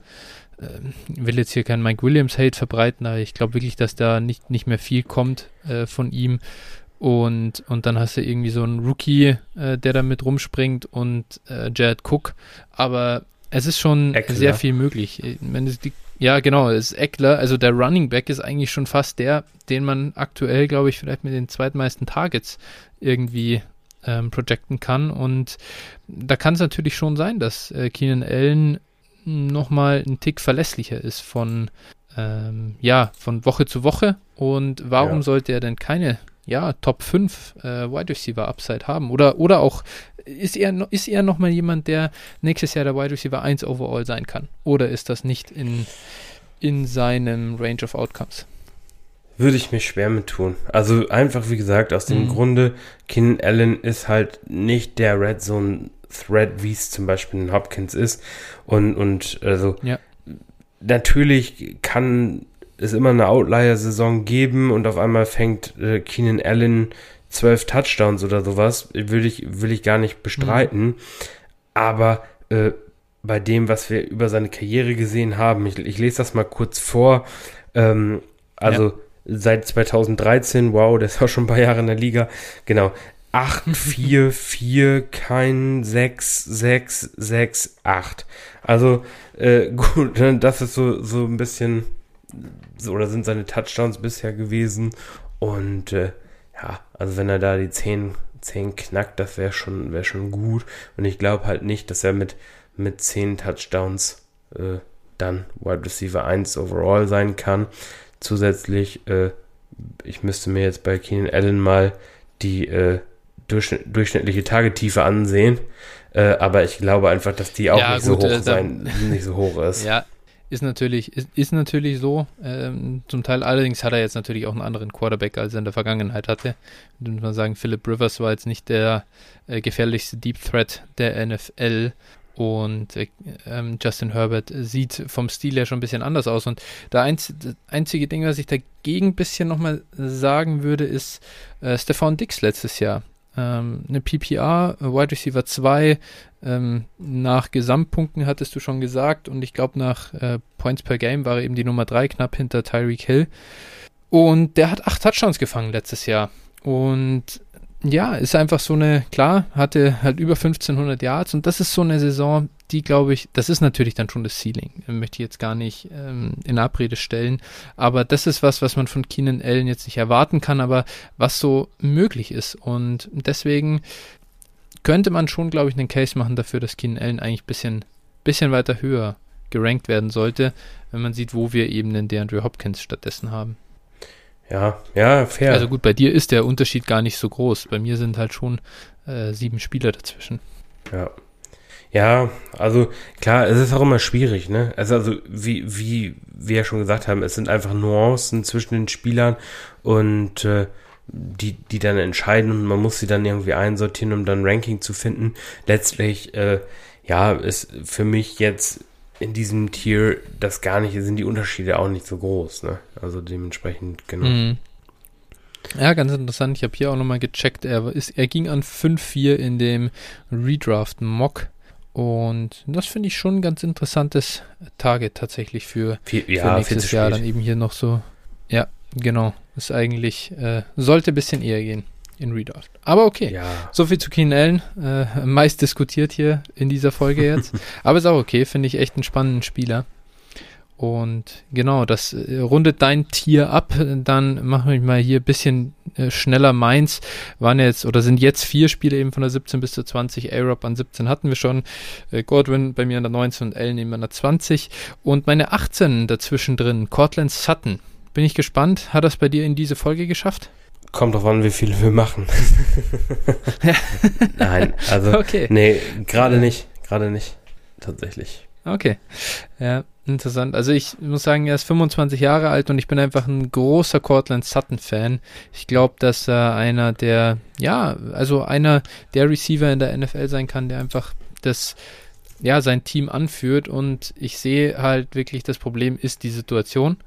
Ähm, will jetzt hier keinen Mike Williams-Hate verbreiten, aber ich glaube wirklich, dass da nicht, nicht mehr viel kommt äh, von ihm. Und, und dann hast du irgendwie so einen Rookie, äh, der da mit rumspringt und äh, Jared Cook. Aber es ist schon Eckler. sehr viel möglich. Wenn es die ja, genau, ist Eckler. Also der Running Back ist eigentlich schon fast der, den man aktuell, glaube ich, vielleicht mit den zweitmeisten Targets irgendwie ähm, projecten kann. Und da kann es natürlich schon sein, dass äh, Keenan Allen nochmal ein Tick verlässlicher ist von, ähm, ja, von Woche zu Woche. Und warum ja. sollte er denn keine ja, Top 5 äh, Wide Receiver Upside haben? Oder, oder auch, ist er, ist er nochmal jemand, der nächstes Jahr der Wide Receiver 1 overall sein kann? Oder ist das nicht in, in seinem Range of Outcomes? Würde ich mich schwer mit tun. Also einfach, wie gesagt, aus dem mhm. Grunde, Keenan Allen ist halt nicht der Red Zone Threat, wie es zum Beispiel in Hopkins ist. Und, und also ja. natürlich kann es immer eine Outlier-Saison geben und auf einmal fängt äh, Keenan Allen zwölf Touchdowns oder sowas, will ich, will ich gar nicht bestreiten. Mhm. Aber äh, bei dem, was wir über seine Karriere gesehen haben, ich, ich lese das mal kurz vor. Ähm, also ja. seit 2013, wow, der ist auch schon ein paar Jahre in der Liga. Genau. 8, 4, 4, kein 6, 6, 6, 8. Also äh, (laughs) gut, das ist so, so ein bisschen oder sind seine Touchdowns bisher gewesen. Und äh, ja, also wenn er da die 10, 10 knackt, das wäre schon, wär schon gut. Und ich glaube halt nicht, dass er mit, mit 10 Touchdowns äh, dann Wide Receiver 1 overall sein kann. Zusätzlich, äh, ich müsste mir jetzt bei Keenan Allen mal die äh, durchschnittliche Tagetiefe ansehen. Äh, aber ich glaube einfach, dass die auch ja, nicht, gut, so hoch äh, sein, nicht so hoch (laughs) ist. Ja, ist natürlich, ist, ist natürlich so. Ähm, zum Teil allerdings hat er jetzt natürlich auch einen anderen Quarterback, als er in der Vergangenheit hatte. Da muss man sagen, Philip Rivers war jetzt nicht der äh, gefährlichste Deep Threat der NFL. Und äh, ähm, Justin Herbert sieht vom Stil her schon ein bisschen anders aus. Und der einz einzige Ding, was ich dagegen ein bisschen nochmal sagen würde, ist äh, Stefan Dix letztes Jahr. Ähm, eine PPR, Wide Receiver 2, ähm, nach Gesamtpunkten hattest du schon gesagt. Und ich glaube, nach äh, Points per Game war er eben die Nummer 3, knapp hinter Tyreek Hill. Und der hat acht Touchdowns gefangen letztes Jahr. Und ja, ist einfach so eine, klar, hatte halt über 1500 Yards und das ist so eine Saison, die glaube ich, das ist natürlich dann schon das Ceiling, möchte ich jetzt gar nicht ähm, in Abrede stellen, aber das ist was, was man von Keenan Allen jetzt nicht erwarten kann, aber was so möglich ist und deswegen könnte man schon, glaube ich, einen Case machen dafür, dass Keenan Allen eigentlich ein bisschen, bisschen weiter höher gerankt werden sollte, wenn man sieht, wo wir eben den DeAndre Hopkins stattdessen haben. Ja, ja, fair. Also gut, bei dir ist der Unterschied gar nicht so groß. Bei mir sind halt schon äh, sieben Spieler dazwischen. Ja. Ja, also klar, es ist auch immer schwierig, ne? Also, also wie, wie wir ja schon gesagt haben, es sind einfach Nuancen zwischen den Spielern und äh, die, die dann entscheiden und man muss sie dann irgendwie einsortieren, um dann Ranking zu finden. Letztlich, äh, ja, ist für mich jetzt in diesem Tier das gar nicht, sind die Unterschiede auch nicht so groß, ne? Also dementsprechend, genau. Mhm. Ja, ganz interessant. Ich habe hier auch nochmal gecheckt. Er, ist, er ging an 5-4 in dem Redraft Mock. Und das finde ich schon ein ganz interessantes Target tatsächlich für, viel, ja, für nächstes Jahr. Dann eben hier noch so. Ja, genau. Ist eigentlich, äh, sollte ein bisschen eher gehen in Redraft. Aber okay. Ja. So viel zu Keenan Allen. Äh, meist diskutiert hier in dieser Folge jetzt. (laughs) Aber ist auch okay. Finde ich echt einen spannenden Spieler. Und genau, das äh, rundet dein Tier ab. Dann machen wir mal hier ein bisschen äh, schneller meins. Waren jetzt oder sind jetzt vier Spiele eben von der 17 bis zur 20. A-Rob an 17 hatten wir schon. Äh, Godwin bei mir an der 19 und Allen eben an der 20. Und meine 18 dazwischen drin. Cortland Sutton. Bin ich gespannt. Hat das bei dir in diese Folge geschafft? Kommt drauf an, wie viele wir machen. (laughs) Nein, also okay. nee, gerade nicht, gerade nicht, tatsächlich. Okay, ja, interessant. Also ich muss sagen, er ist 25 Jahre alt und ich bin einfach ein großer Cortland Sutton-Fan. Ich glaube, dass er einer der, ja, also einer der Receiver in der NFL sein kann, der einfach das ja, sein Team anführt und ich sehe halt wirklich, das Problem ist die Situation.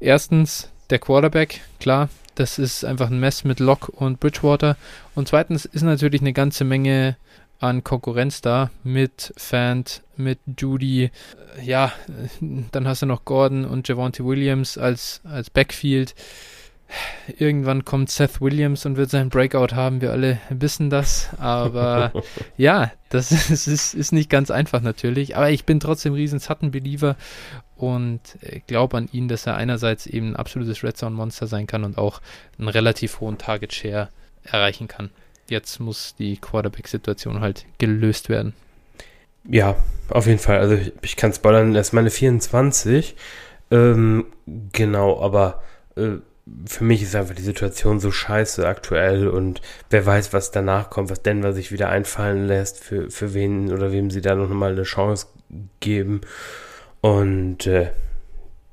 Erstens, der Quarterback, klar, das ist einfach ein Mess mit Locke und Bridgewater. Und zweitens ist natürlich eine ganze Menge an Konkurrenz da mit Fant, mit Judy. Ja, (laughs) dann hast du noch Gordon und Javante Williams als, als Backfield. Irgendwann kommt Seth Williams und wird seinen Breakout haben. Wir alle wissen das. Aber (laughs) ja, das (laughs) ist, ist, ist, nicht ganz einfach natürlich. Aber ich bin trotzdem riesen Sutton-Believer und äh, glaube an ihn, dass er einerseits eben ein absolutes Red Zone Monster sein kann und auch einen relativ hohen Target Share erreichen kann. Jetzt muss die Quarterback-Situation halt gelöst werden. Ja, auf jeden Fall. Also ich, ich kann spoilern, das ist meine 24. Ähm, genau, aber äh, für mich ist einfach die Situation so scheiße aktuell und wer weiß, was danach kommt, was Denver sich wieder einfallen lässt, für, für wen oder wem sie da noch mal eine Chance geben. Und äh,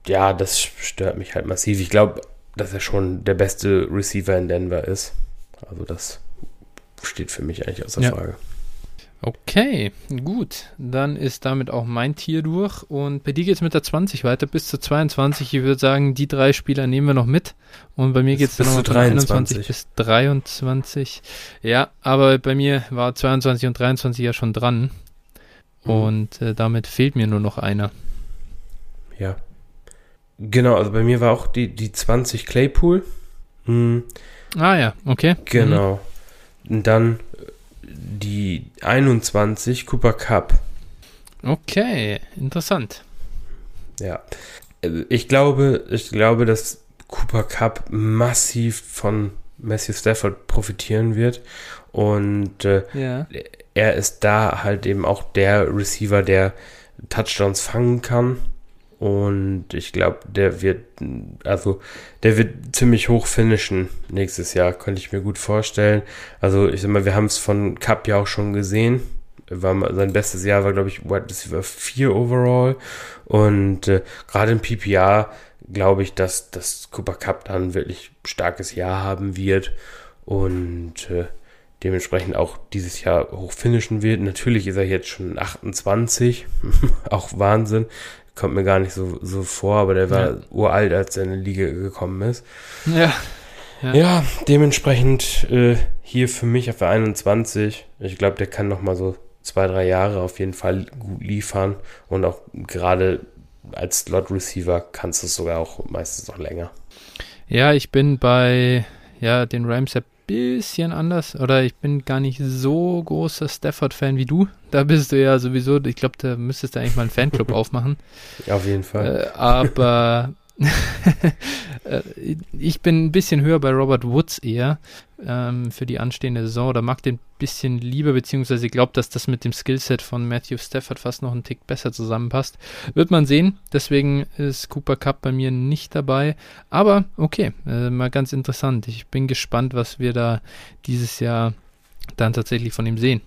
ja, das stört mich halt massiv. Ich glaube, dass er schon der beste Receiver in Denver ist. Also das steht für mich eigentlich außer ja. Frage. Okay, gut. Dann ist damit auch mein Tier durch. Und bei dir geht es mit der 20 weiter bis zur 22. Ich würde sagen, die drei Spieler nehmen wir noch mit. Und bei mir geht es dann noch von 21 bis 23. Ja, aber bei mir war 22 und 23 ja schon dran. Mhm. Und äh, damit fehlt mir nur noch einer. Ja. Genau, also bei mir war auch die, die 20 Claypool. Hm. Ah ja, okay. Genau. Mhm. Dann die 21 Cooper Cup. Okay, interessant. Ja. Ich glaube, ich glaube, dass Cooper Cup massiv von Matthew Stafford profitieren wird. Und äh, ja. er ist da halt eben auch der Receiver, der Touchdowns fangen kann. Und ich glaube, der wird, also der wird ziemlich hoch finishen nächstes Jahr, könnte ich mir gut vorstellen. Also ich sag mal, wir haben es von Cup ja auch schon gesehen. war sein bestes Jahr war, glaube ich, Wide Receiver 4 overall. Und äh, gerade im PPR glaube ich, dass das Cooper Cup dann wirklich starkes Jahr haben wird und äh, dementsprechend auch dieses Jahr hoch finishen wird. Natürlich ist er jetzt schon 28, (laughs) auch Wahnsinn. Kommt mir gar nicht so, so vor, aber der war ja. uralt, als er in die Liga gekommen ist. Ja. Ja, ja dementsprechend äh, hier für mich auf der 21. Ich glaube, der kann noch mal so zwei, drei Jahre auf jeden Fall gut liefern und auch gerade als Slot Receiver kannst du es sogar auch meistens noch länger. Ja, ich bin bei ja, den Rams bisschen anders oder ich bin gar nicht so großer Stafford-Fan wie du. (laughs) Da bist du ja sowieso, ich glaube, da müsstest du eigentlich mal einen Fanclub (laughs) aufmachen. Ja, auf jeden Fall. Äh, aber (laughs) ich bin ein bisschen höher bei Robert Woods eher ähm, für die anstehende Saison oder mag den ein bisschen lieber, beziehungsweise glaube, dass das mit dem Skillset von Matthew Stafford fast noch einen Tick besser zusammenpasst. Wird man sehen. Deswegen ist Cooper Cup bei mir nicht dabei. Aber okay, äh, mal ganz interessant. Ich bin gespannt, was wir da dieses Jahr dann tatsächlich von ihm sehen.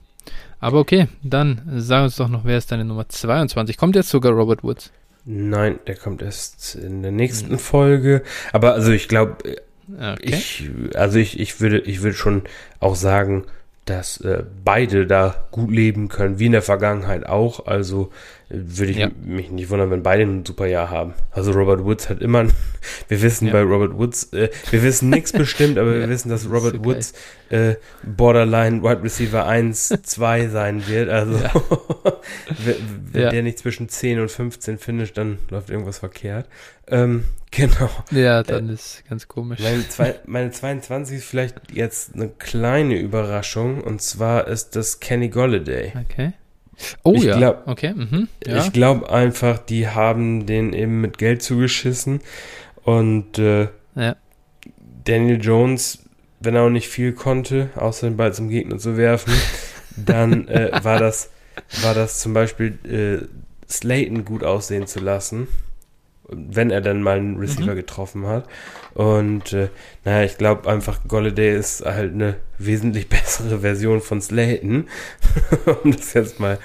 Aber okay, dann sag uns doch noch, wer ist deine Nummer 22? Kommt jetzt sogar Robert Woods? Nein, der kommt erst in der nächsten Folge. Aber also ich glaube, okay. ich, also ich, ich würde, ich würde schon auch sagen, dass äh, beide da gut leben können, wie in der Vergangenheit auch. Also äh, würde ich ja. mich nicht wundern, wenn beide ein super Jahr haben. Also Robert Woods hat immer, (laughs) wir wissen ja. bei Robert Woods, äh, wir wissen nichts bestimmt, aber ja. wir wissen, dass Robert so Woods äh, Borderline Wide Receiver 1, 2 sein wird. Also (laughs) wenn, wenn der nicht zwischen 10 und 15 finisht, dann läuft irgendwas verkehrt. Ähm, (laughs) genau. Ja, dann äh, ist ganz komisch. Meine, zwei, meine 22 ist vielleicht jetzt eine kleine Überraschung und zwar ist das Kenny Golladay. Okay. Oh ich ja. Glaub, okay. Mhm. ja. Ich glaube einfach, die haben den eben mit Geld zugeschissen und äh, ja. Daniel Jones, wenn er auch nicht viel konnte, außer den Ball zum Gegner zu werfen, dann (laughs) äh, war das war das zum Beispiel äh, Slayton gut aussehen zu lassen wenn er dann mal einen Receiver mhm. getroffen hat. Und äh, naja, ich glaube einfach, Golladay ist halt eine wesentlich (laughs) bessere Version von Slayton, (laughs) um das jetzt mal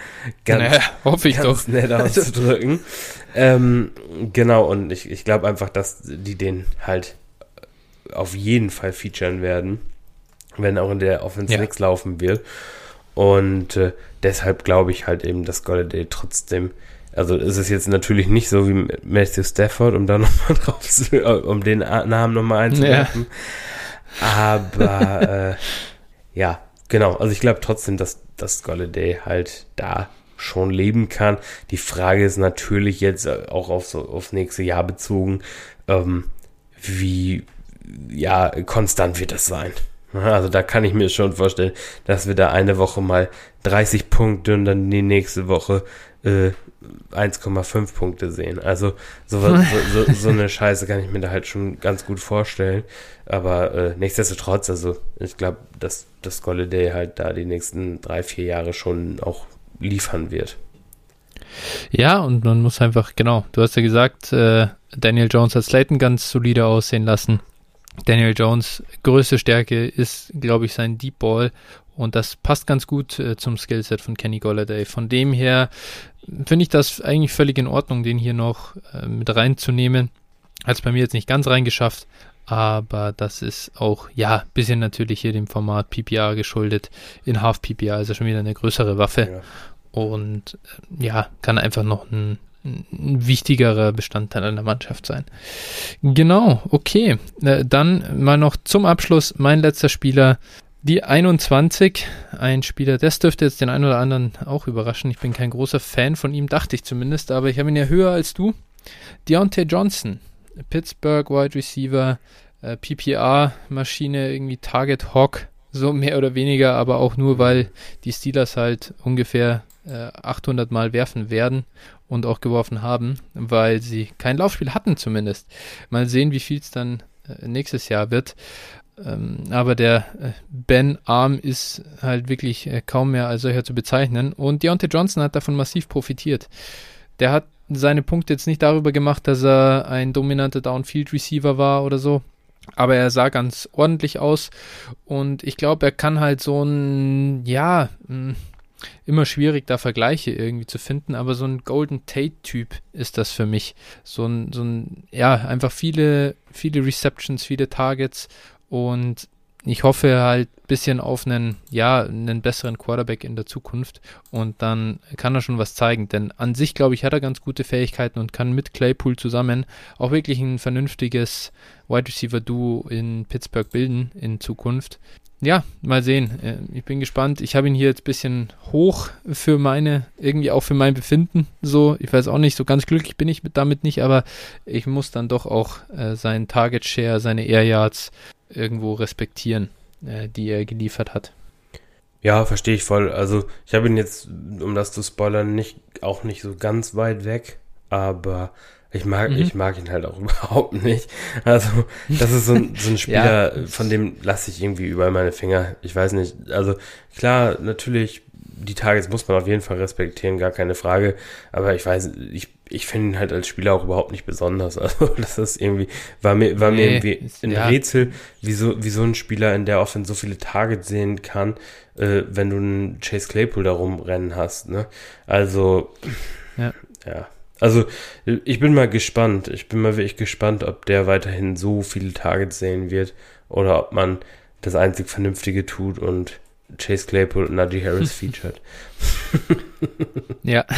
ganz, naja, hoffe ich ganz nett auszudrücken. (laughs) ähm, genau, und ich, ich glaube einfach, dass die den halt auf jeden Fall featuren werden, wenn auch in der Offense ja. nichts laufen wird. Und äh, deshalb glaube ich halt eben, dass Golladay trotzdem also ist es jetzt natürlich nicht so wie Matthew Stafford, um da (laughs) nochmal drauf zu, äh, um den Namen nochmal einzuwerfen. Ja. Aber (laughs) äh, ja, genau. Also ich glaube trotzdem, dass, dass Golladay halt da schon leben kann. Die Frage ist natürlich jetzt auch auf so aufs nächste Jahr bezogen, ähm, wie ja konstant wird das sein. Also da kann ich mir schon vorstellen, dass wir da eine Woche mal 30 Punkte und dann die nächste Woche äh, 1,5 Punkte sehen. Also so, (laughs) so, so, so, eine Scheiße kann ich mir da halt schon ganz gut vorstellen. Aber äh, nichtsdestotrotz, also ich glaube, dass das Golladay halt da die nächsten drei, vier Jahre schon auch liefern wird. Ja, und man muss einfach, genau, du hast ja gesagt, äh, Daniel Jones hat Slayton ganz solide aussehen lassen. Daniel Jones größte Stärke ist, glaube ich, sein Deep Ball und das passt ganz gut äh, zum Skillset von Kenny Golladay. Von dem her finde ich das eigentlich völlig in Ordnung, den hier noch äh, mit reinzunehmen. Hat es bei mir jetzt nicht ganz reingeschafft, aber das ist auch, ja, bisschen natürlich hier dem Format PPR geschuldet. In Half PPR ist er schon wieder eine größere Waffe ja. und äh, ja, kann einfach noch ein, ein wichtigerer Bestandteil einer Mannschaft sein. Genau, okay. Äh, dann mal noch zum Abschluss mein letzter Spieler, die 21, ein Spieler, das dürfte jetzt den einen oder anderen auch überraschen. Ich bin kein großer Fan von ihm, dachte ich zumindest, aber ich habe ihn ja höher als du. Deontay Johnson, Pittsburgh Wide Receiver, äh, PPR-Maschine, irgendwie Target Hawk, so mehr oder weniger, aber auch nur, weil die Steelers halt ungefähr äh, 800 Mal werfen werden und auch geworfen haben, weil sie kein Laufspiel hatten zumindest. Mal sehen, wie viel es dann äh, nächstes Jahr wird. Ähm, aber der äh, Ben Arm ist halt wirklich äh, kaum mehr als solcher zu bezeichnen. Und Deontay Johnson hat davon massiv profitiert. Der hat seine Punkte jetzt nicht darüber gemacht, dass er ein dominanter Downfield-Receiver war oder so. Aber er sah ganz ordentlich aus. Und ich glaube, er kann halt so ein, ja, hm, immer schwierig, da Vergleiche irgendwie zu finden, aber so ein Golden Tate-Typ ist das für mich. So ein, so ein, ja, einfach viele, viele Receptions, viele Targets und ich hoffe halt ein bisschen auf einen, ja, einen besseren Quarterback in der Zukunft und dann kann er schon was zeigen, denn an sich, glaube ich, hat er ganz gute Fähigkeiten und kann mit Claypool zusammen auch wirklich ein vernünftiges Wide Receiver Duo in Pittsburgh bilden in Zukunft ja, mal sehen. Äh, ich bin gespannt. Ich habe ihn hier jetzt ein bisschen hoch für meine, irgendwie auch für mein Befinden. So, ich weiß auch nicht, so ganz glücklich bin ich mit, damit nicht, aber ich muss dann doch auch äh, seinen Target Share, seine Air Yards irgendwo respektieren, äh, die er geliefert hat. Ja, verstehe ich voll. Also ich habe ihn jetzt, um das zu spoilern, nicht auch nicht so ganz weit weg, aber ich mag, mhm. ich mag ihn halt auch (laughs) überhaupt nicht. Also, das ist so ein, so ein (laughs) Spieler, ja. von dem lasse ich irgendwie überall meine Finger. Ich weiß nicht. Also, klar, natürlich, die Targets muss man auf jeden Fall respektieren, gar keine Frage. Aber ich weiß, ich, ich finde ihn halt als Spieler auch überhaupt nicht besonders. (laughs) Also, das ist irgendwie, war mir, war nee, mir irgendwie ein ja. Rätsel, wieso, wie so ein Spieler in der Offense so viele Targets sehen kann, äh, wenn du einen Chase Claypool da rumrennen hast, ne? Also, ja. ja. Also, ich bin mal gespannt. Ich bin mal wirklich gespannt, ob der weiterhin so viele Targets sehen wird oder ob man das einzig Vernünftige tut und Chase Claypool und Najee Harris (laughs) featured. ja. (laughs)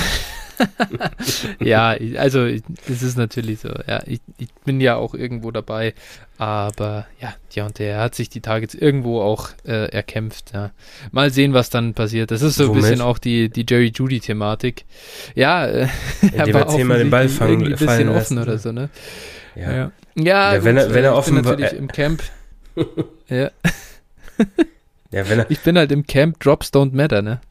(laughs) ja, also es ist natürlich so. Ja, ich, ich, bin ja auch irgendwo dabei, aber ja, ja und der hat sich die Targets irgendwo auch äh, erkämpft. Ja. Mal sehen, was dann passiert. Das ist so Womit? ein bisschen auch die, die Jerry Judy Thematik. Ja, äh, (laughs) er war mal den Ball fangen, irgendwie ein bisschen offen oder so, ne? Ja, ja, ja, ja wenn, er, wenn er offen natürlich äh, im Camp. (laughs) ja. ja, wenn er, ich bin halt im Camp Drops Don't Matter, ne?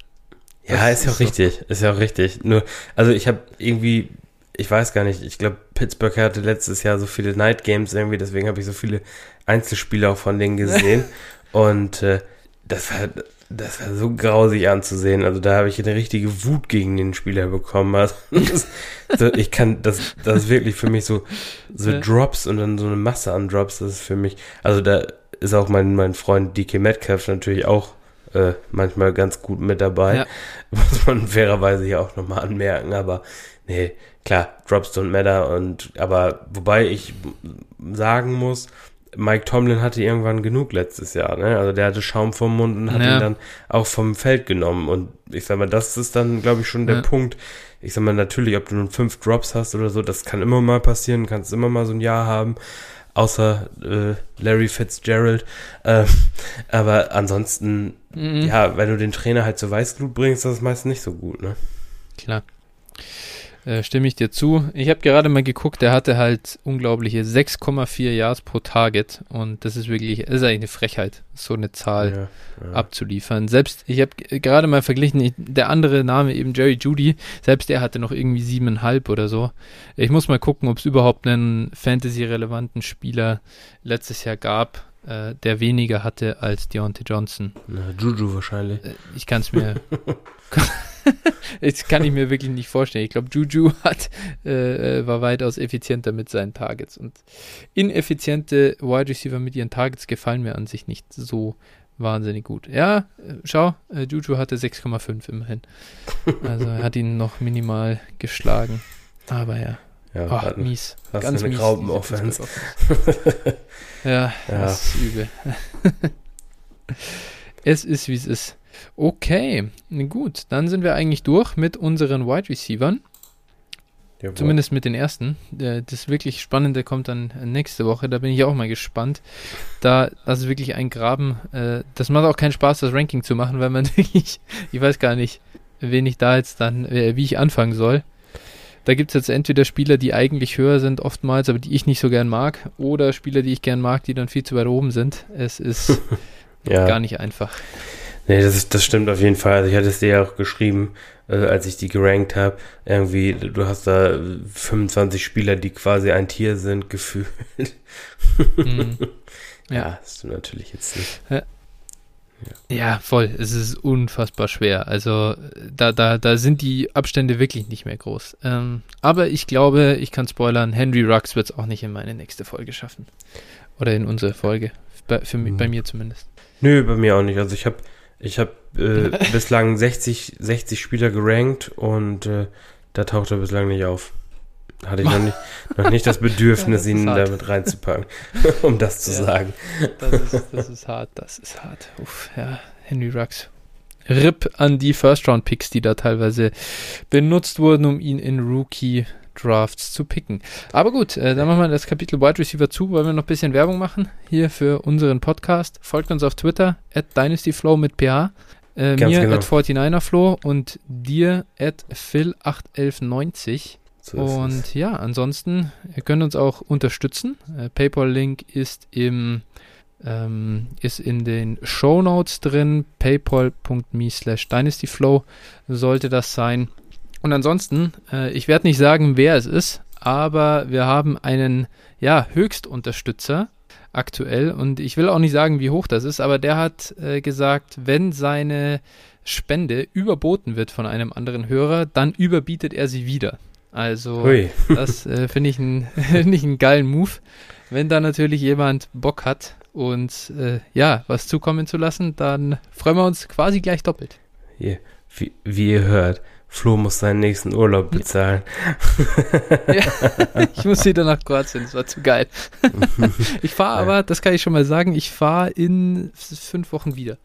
Ja, ist ja auch richtig. Ist ja auch richtig. Nur, also ich habe irgendwie, ich weiß gar nicht, ich glaube, Pittsburgh hatte letztes Jahr so viele Night Games irgendwie, deswegen habe ich so viele Einzelspiele auch von denen gesehen. (laughs) Und äh, das war, das war so grausig anzusehen. Also da habe ich eine richtige Wut gegen den Spieler bekommen. Also, (laughs) das, ich kann, das, das ist wirklich für mich so, so ja. Drops und dann so eine Masse an Drops, das ist für mich, also da ist auch mein, mein Freund DK Metcalf natürlich auch äh, manchmal ganz gut mit dabei. Ja. (laughs) Muss man fairerweise hier auch nochmal anmerken, aber nee, klar, Drops don't matter und aber wobei ich sagen muss, Mike Tomlin hatte irgendwann genug letztes Jahr, ne? Also der hatte Schaum vom Mund und hat ja. ihn dann auch vom Feld genommen. Und ich sag mal, das ist dann, glaube ich, schon der ja. Punkt. Ich sag mal, natürlich, ob du nun fünf Drops hast oder so, das kann immer mal passieren, kannst immer mal so ein Jahr haben außer äh, Larry Fitzgerald. Äh, (laughs) aber ansonsten, mhm. ja, wenn du den Trainer halt zur Weißglut bringst, das ist meistens nicht so gut, ne? Klar. Äh, stimme ich dir zu. Ich habe gerade mal geguckt, der hatte halt unglaubliche 6,4 Yards pro Target und das ist wirklich, das ist eigentlich eine Frechheit, so eine Zahl ja, ja. abzuliefern. Selbst, ich habe gerade mal verglichen, ich, der andere Name eben Jerry Judy, selbst der hatte noch irgendwie siebeneinhalb oder so. Ich muss mal gucken, ob es überhaupt einen Fantasy-relevanten Spieler letztes Jahr gab, äh, der weniger hatte als Deontay Johnson. Na, Juju wahrscheinlich. Äh, ich kann es mir (laughs) (laughs) (laughs) das kann ich mir wirklich nicht vorstellen. Ich glaube, Juju (laughs) hat, äh, äh, war weitaus effizienter mit seinen Targets. Und ineffiziente Wide Receiver mit ihren Targets gefallen mir an sich nicht so wahnsinnig gut. Ja, äh, schau, äh, Juju hatte 6,5 immerhin. Also er hat ihn noch minimal geschlagen. Aber ja. Ja, hatten, mies. Hast Ganz eine Graubenoffense. (laughs) ja, ja, das ist übel. es ist, wie es ist. Okay, gut. Dann sind wir eigentlich durch mit unseren Wide Receivern. Jawohl. Zumindest mit den ersten. Äh, das wirklich Spannende kommt dann nächste Woche. Da bin ich auch mal gespannt. Da, das ist wirklich ein Graben. Äh, das macht auch keinen Spaß, das Ranking zu machen, weil man (laughs) wirklich, ich weiß gar nicht, wen ich da jetzt dann, äh, wie ich anfangen soll. Da gibt es jetzt entweder Spieler, die eigentlich höher sind, oftmals, aber die ich nicht so gern mag, oder Spieler, die ich gern mag, die dann viel zu weit oben sind. Es ist (laughs) ja. gar nicht einfach. Nee, das, ist, das stimmt auf jeden Fall. Also ich hatte es dir ja auch geschrieben, äh, als ich die gerankt habe. Irgendwie, du hast da 25 Spieler, die quasi ein Tier sind, (laughs) gefühlt. Mhm. Ja. ja, das stimmt natürlich jetzt nicht. Ja. Ja. voll. Es ist unfassbar schwer. Also da, da, da sind die Abstände wirklich nicht mehr groß. Ähm, aber ich glaube, ich kann spoilern, Henry Rux wird es auch nicht in meine nächste Folge schaffen. Oder in unsere Folge. Bei, für, mhm. bei mir zumindest. Nö, bei mir auch nicht. Also ich habe Ich habe äh, (laughs) bislang 60, 60 Spieler gerankt und äh, da taucht er bislang nicht auf. Hatte ich noch nicht, (laughs) noch nicht das Bedürfnis, Ja, das ihn hart. damit reinzupacken, (laughs) um das zu Ja. sagen. Das ist, das ist hart, das ist hart. Uff, ja, Henry Rux. RIP an die First-Round-Picks, die da teilweise benutzt wurden, um ihn in Rookie-Drafts zu picken. Aber gut, äh, dann machen wir das Kapitel Wide Receiver zu. Wollen wir noch ein bisschen Werbung machen hier für unseren Podcast? Folgt uns auf Twitter, at DynastyFlow mit PH. Äh, Ganz mir genau. at 49erFlow und dir at Phil81190. So ist es. Und ja, ansonsten, ihr könnt uns auch unterstützen. Äh, PayPal-Link ist im ähm, ist in den Show Notes drin. paypal.me slash dynastyflow sollte das sein. Und ansonsten, äh, ich werde nicht sagen, wer es ist, aber wir haben einen ja, Höchstunterstützer aktuell und ich will auch nicht sagen, wie hoch das ist, aber der hat äh, gesagt, wenn seine Spende überboten wird von einem anderen Hörer, dann überbietet er sie wieder. Also Hui. das äh, finde ich, ein- (laughs) find ich einen geilen Move. Wenn da natürlich jemand Bock hat, uns äh, ja was zukommen zu lassen, dann freuen wir uns quasi gleich doppelt. Wie, wie ihr hört, Flo muss seinen nächsten Urlaub bezahlen. Ich muss wieder nach Kroatien, das war zu geil. (laughs) Ich fahre aber, das kann ich schon mal sagen, ich fahre in fünf Wochen wieder.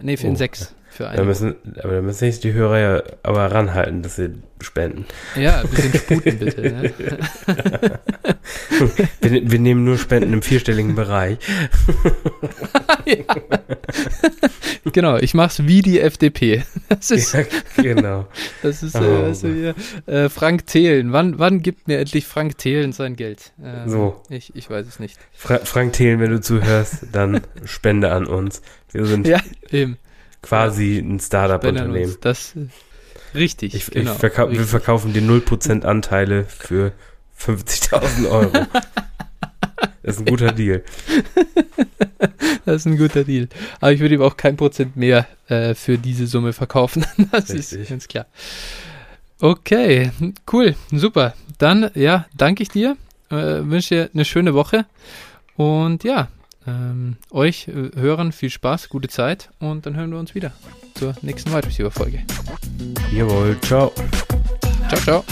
Nee, in Oh. sechs. Für Da eine Woche. müssen, aber da müssen sich die Hörer ja aber ranhalten, dass sie spenden. Ja, ein bisschen sputen bitte. Ne? (laughs) Wir, wir nehmen nur Spenden im vierstelligen Bereich. (laughs) Genau, ich mach's wie die FDP. Das ist, Ja, genau. das ist äh, Oh, also hier, äh, Frank Thelen. Wann, wann gibt mir endlich Frank Thelen sein Geld? Ähm, So. Ich, ich weiß es nicht. Fra Frank Thelen, wenn du zuhörst, dann spende an uns. Wir sind Ja, eben. Quasi ein er Startup-Unternehmen. Das richtig, Ich, genau. ich verkau wir richtig. verkaufen dir 0% Anteile für 50.000 Euro. (laughs) Das ist ein guter Deal. Das ist ein guter Deal. Aber ich würde ihm auch kein Prozent mehr äh, für diese Summe verkaufen. (laughs) Das ist Richtig. ganz klar. Okay, cool, super. Dann, ja, danke ich dir. Äh, wünsche dir eine schöne Woche. Und ja, ähm, euch äh, Hörern viel Spaß, gute Zeit. Und dann hören wir uns wieder zur nächsten Wide Receiver Folge. Jawohl, ciao. Ciao, ciao.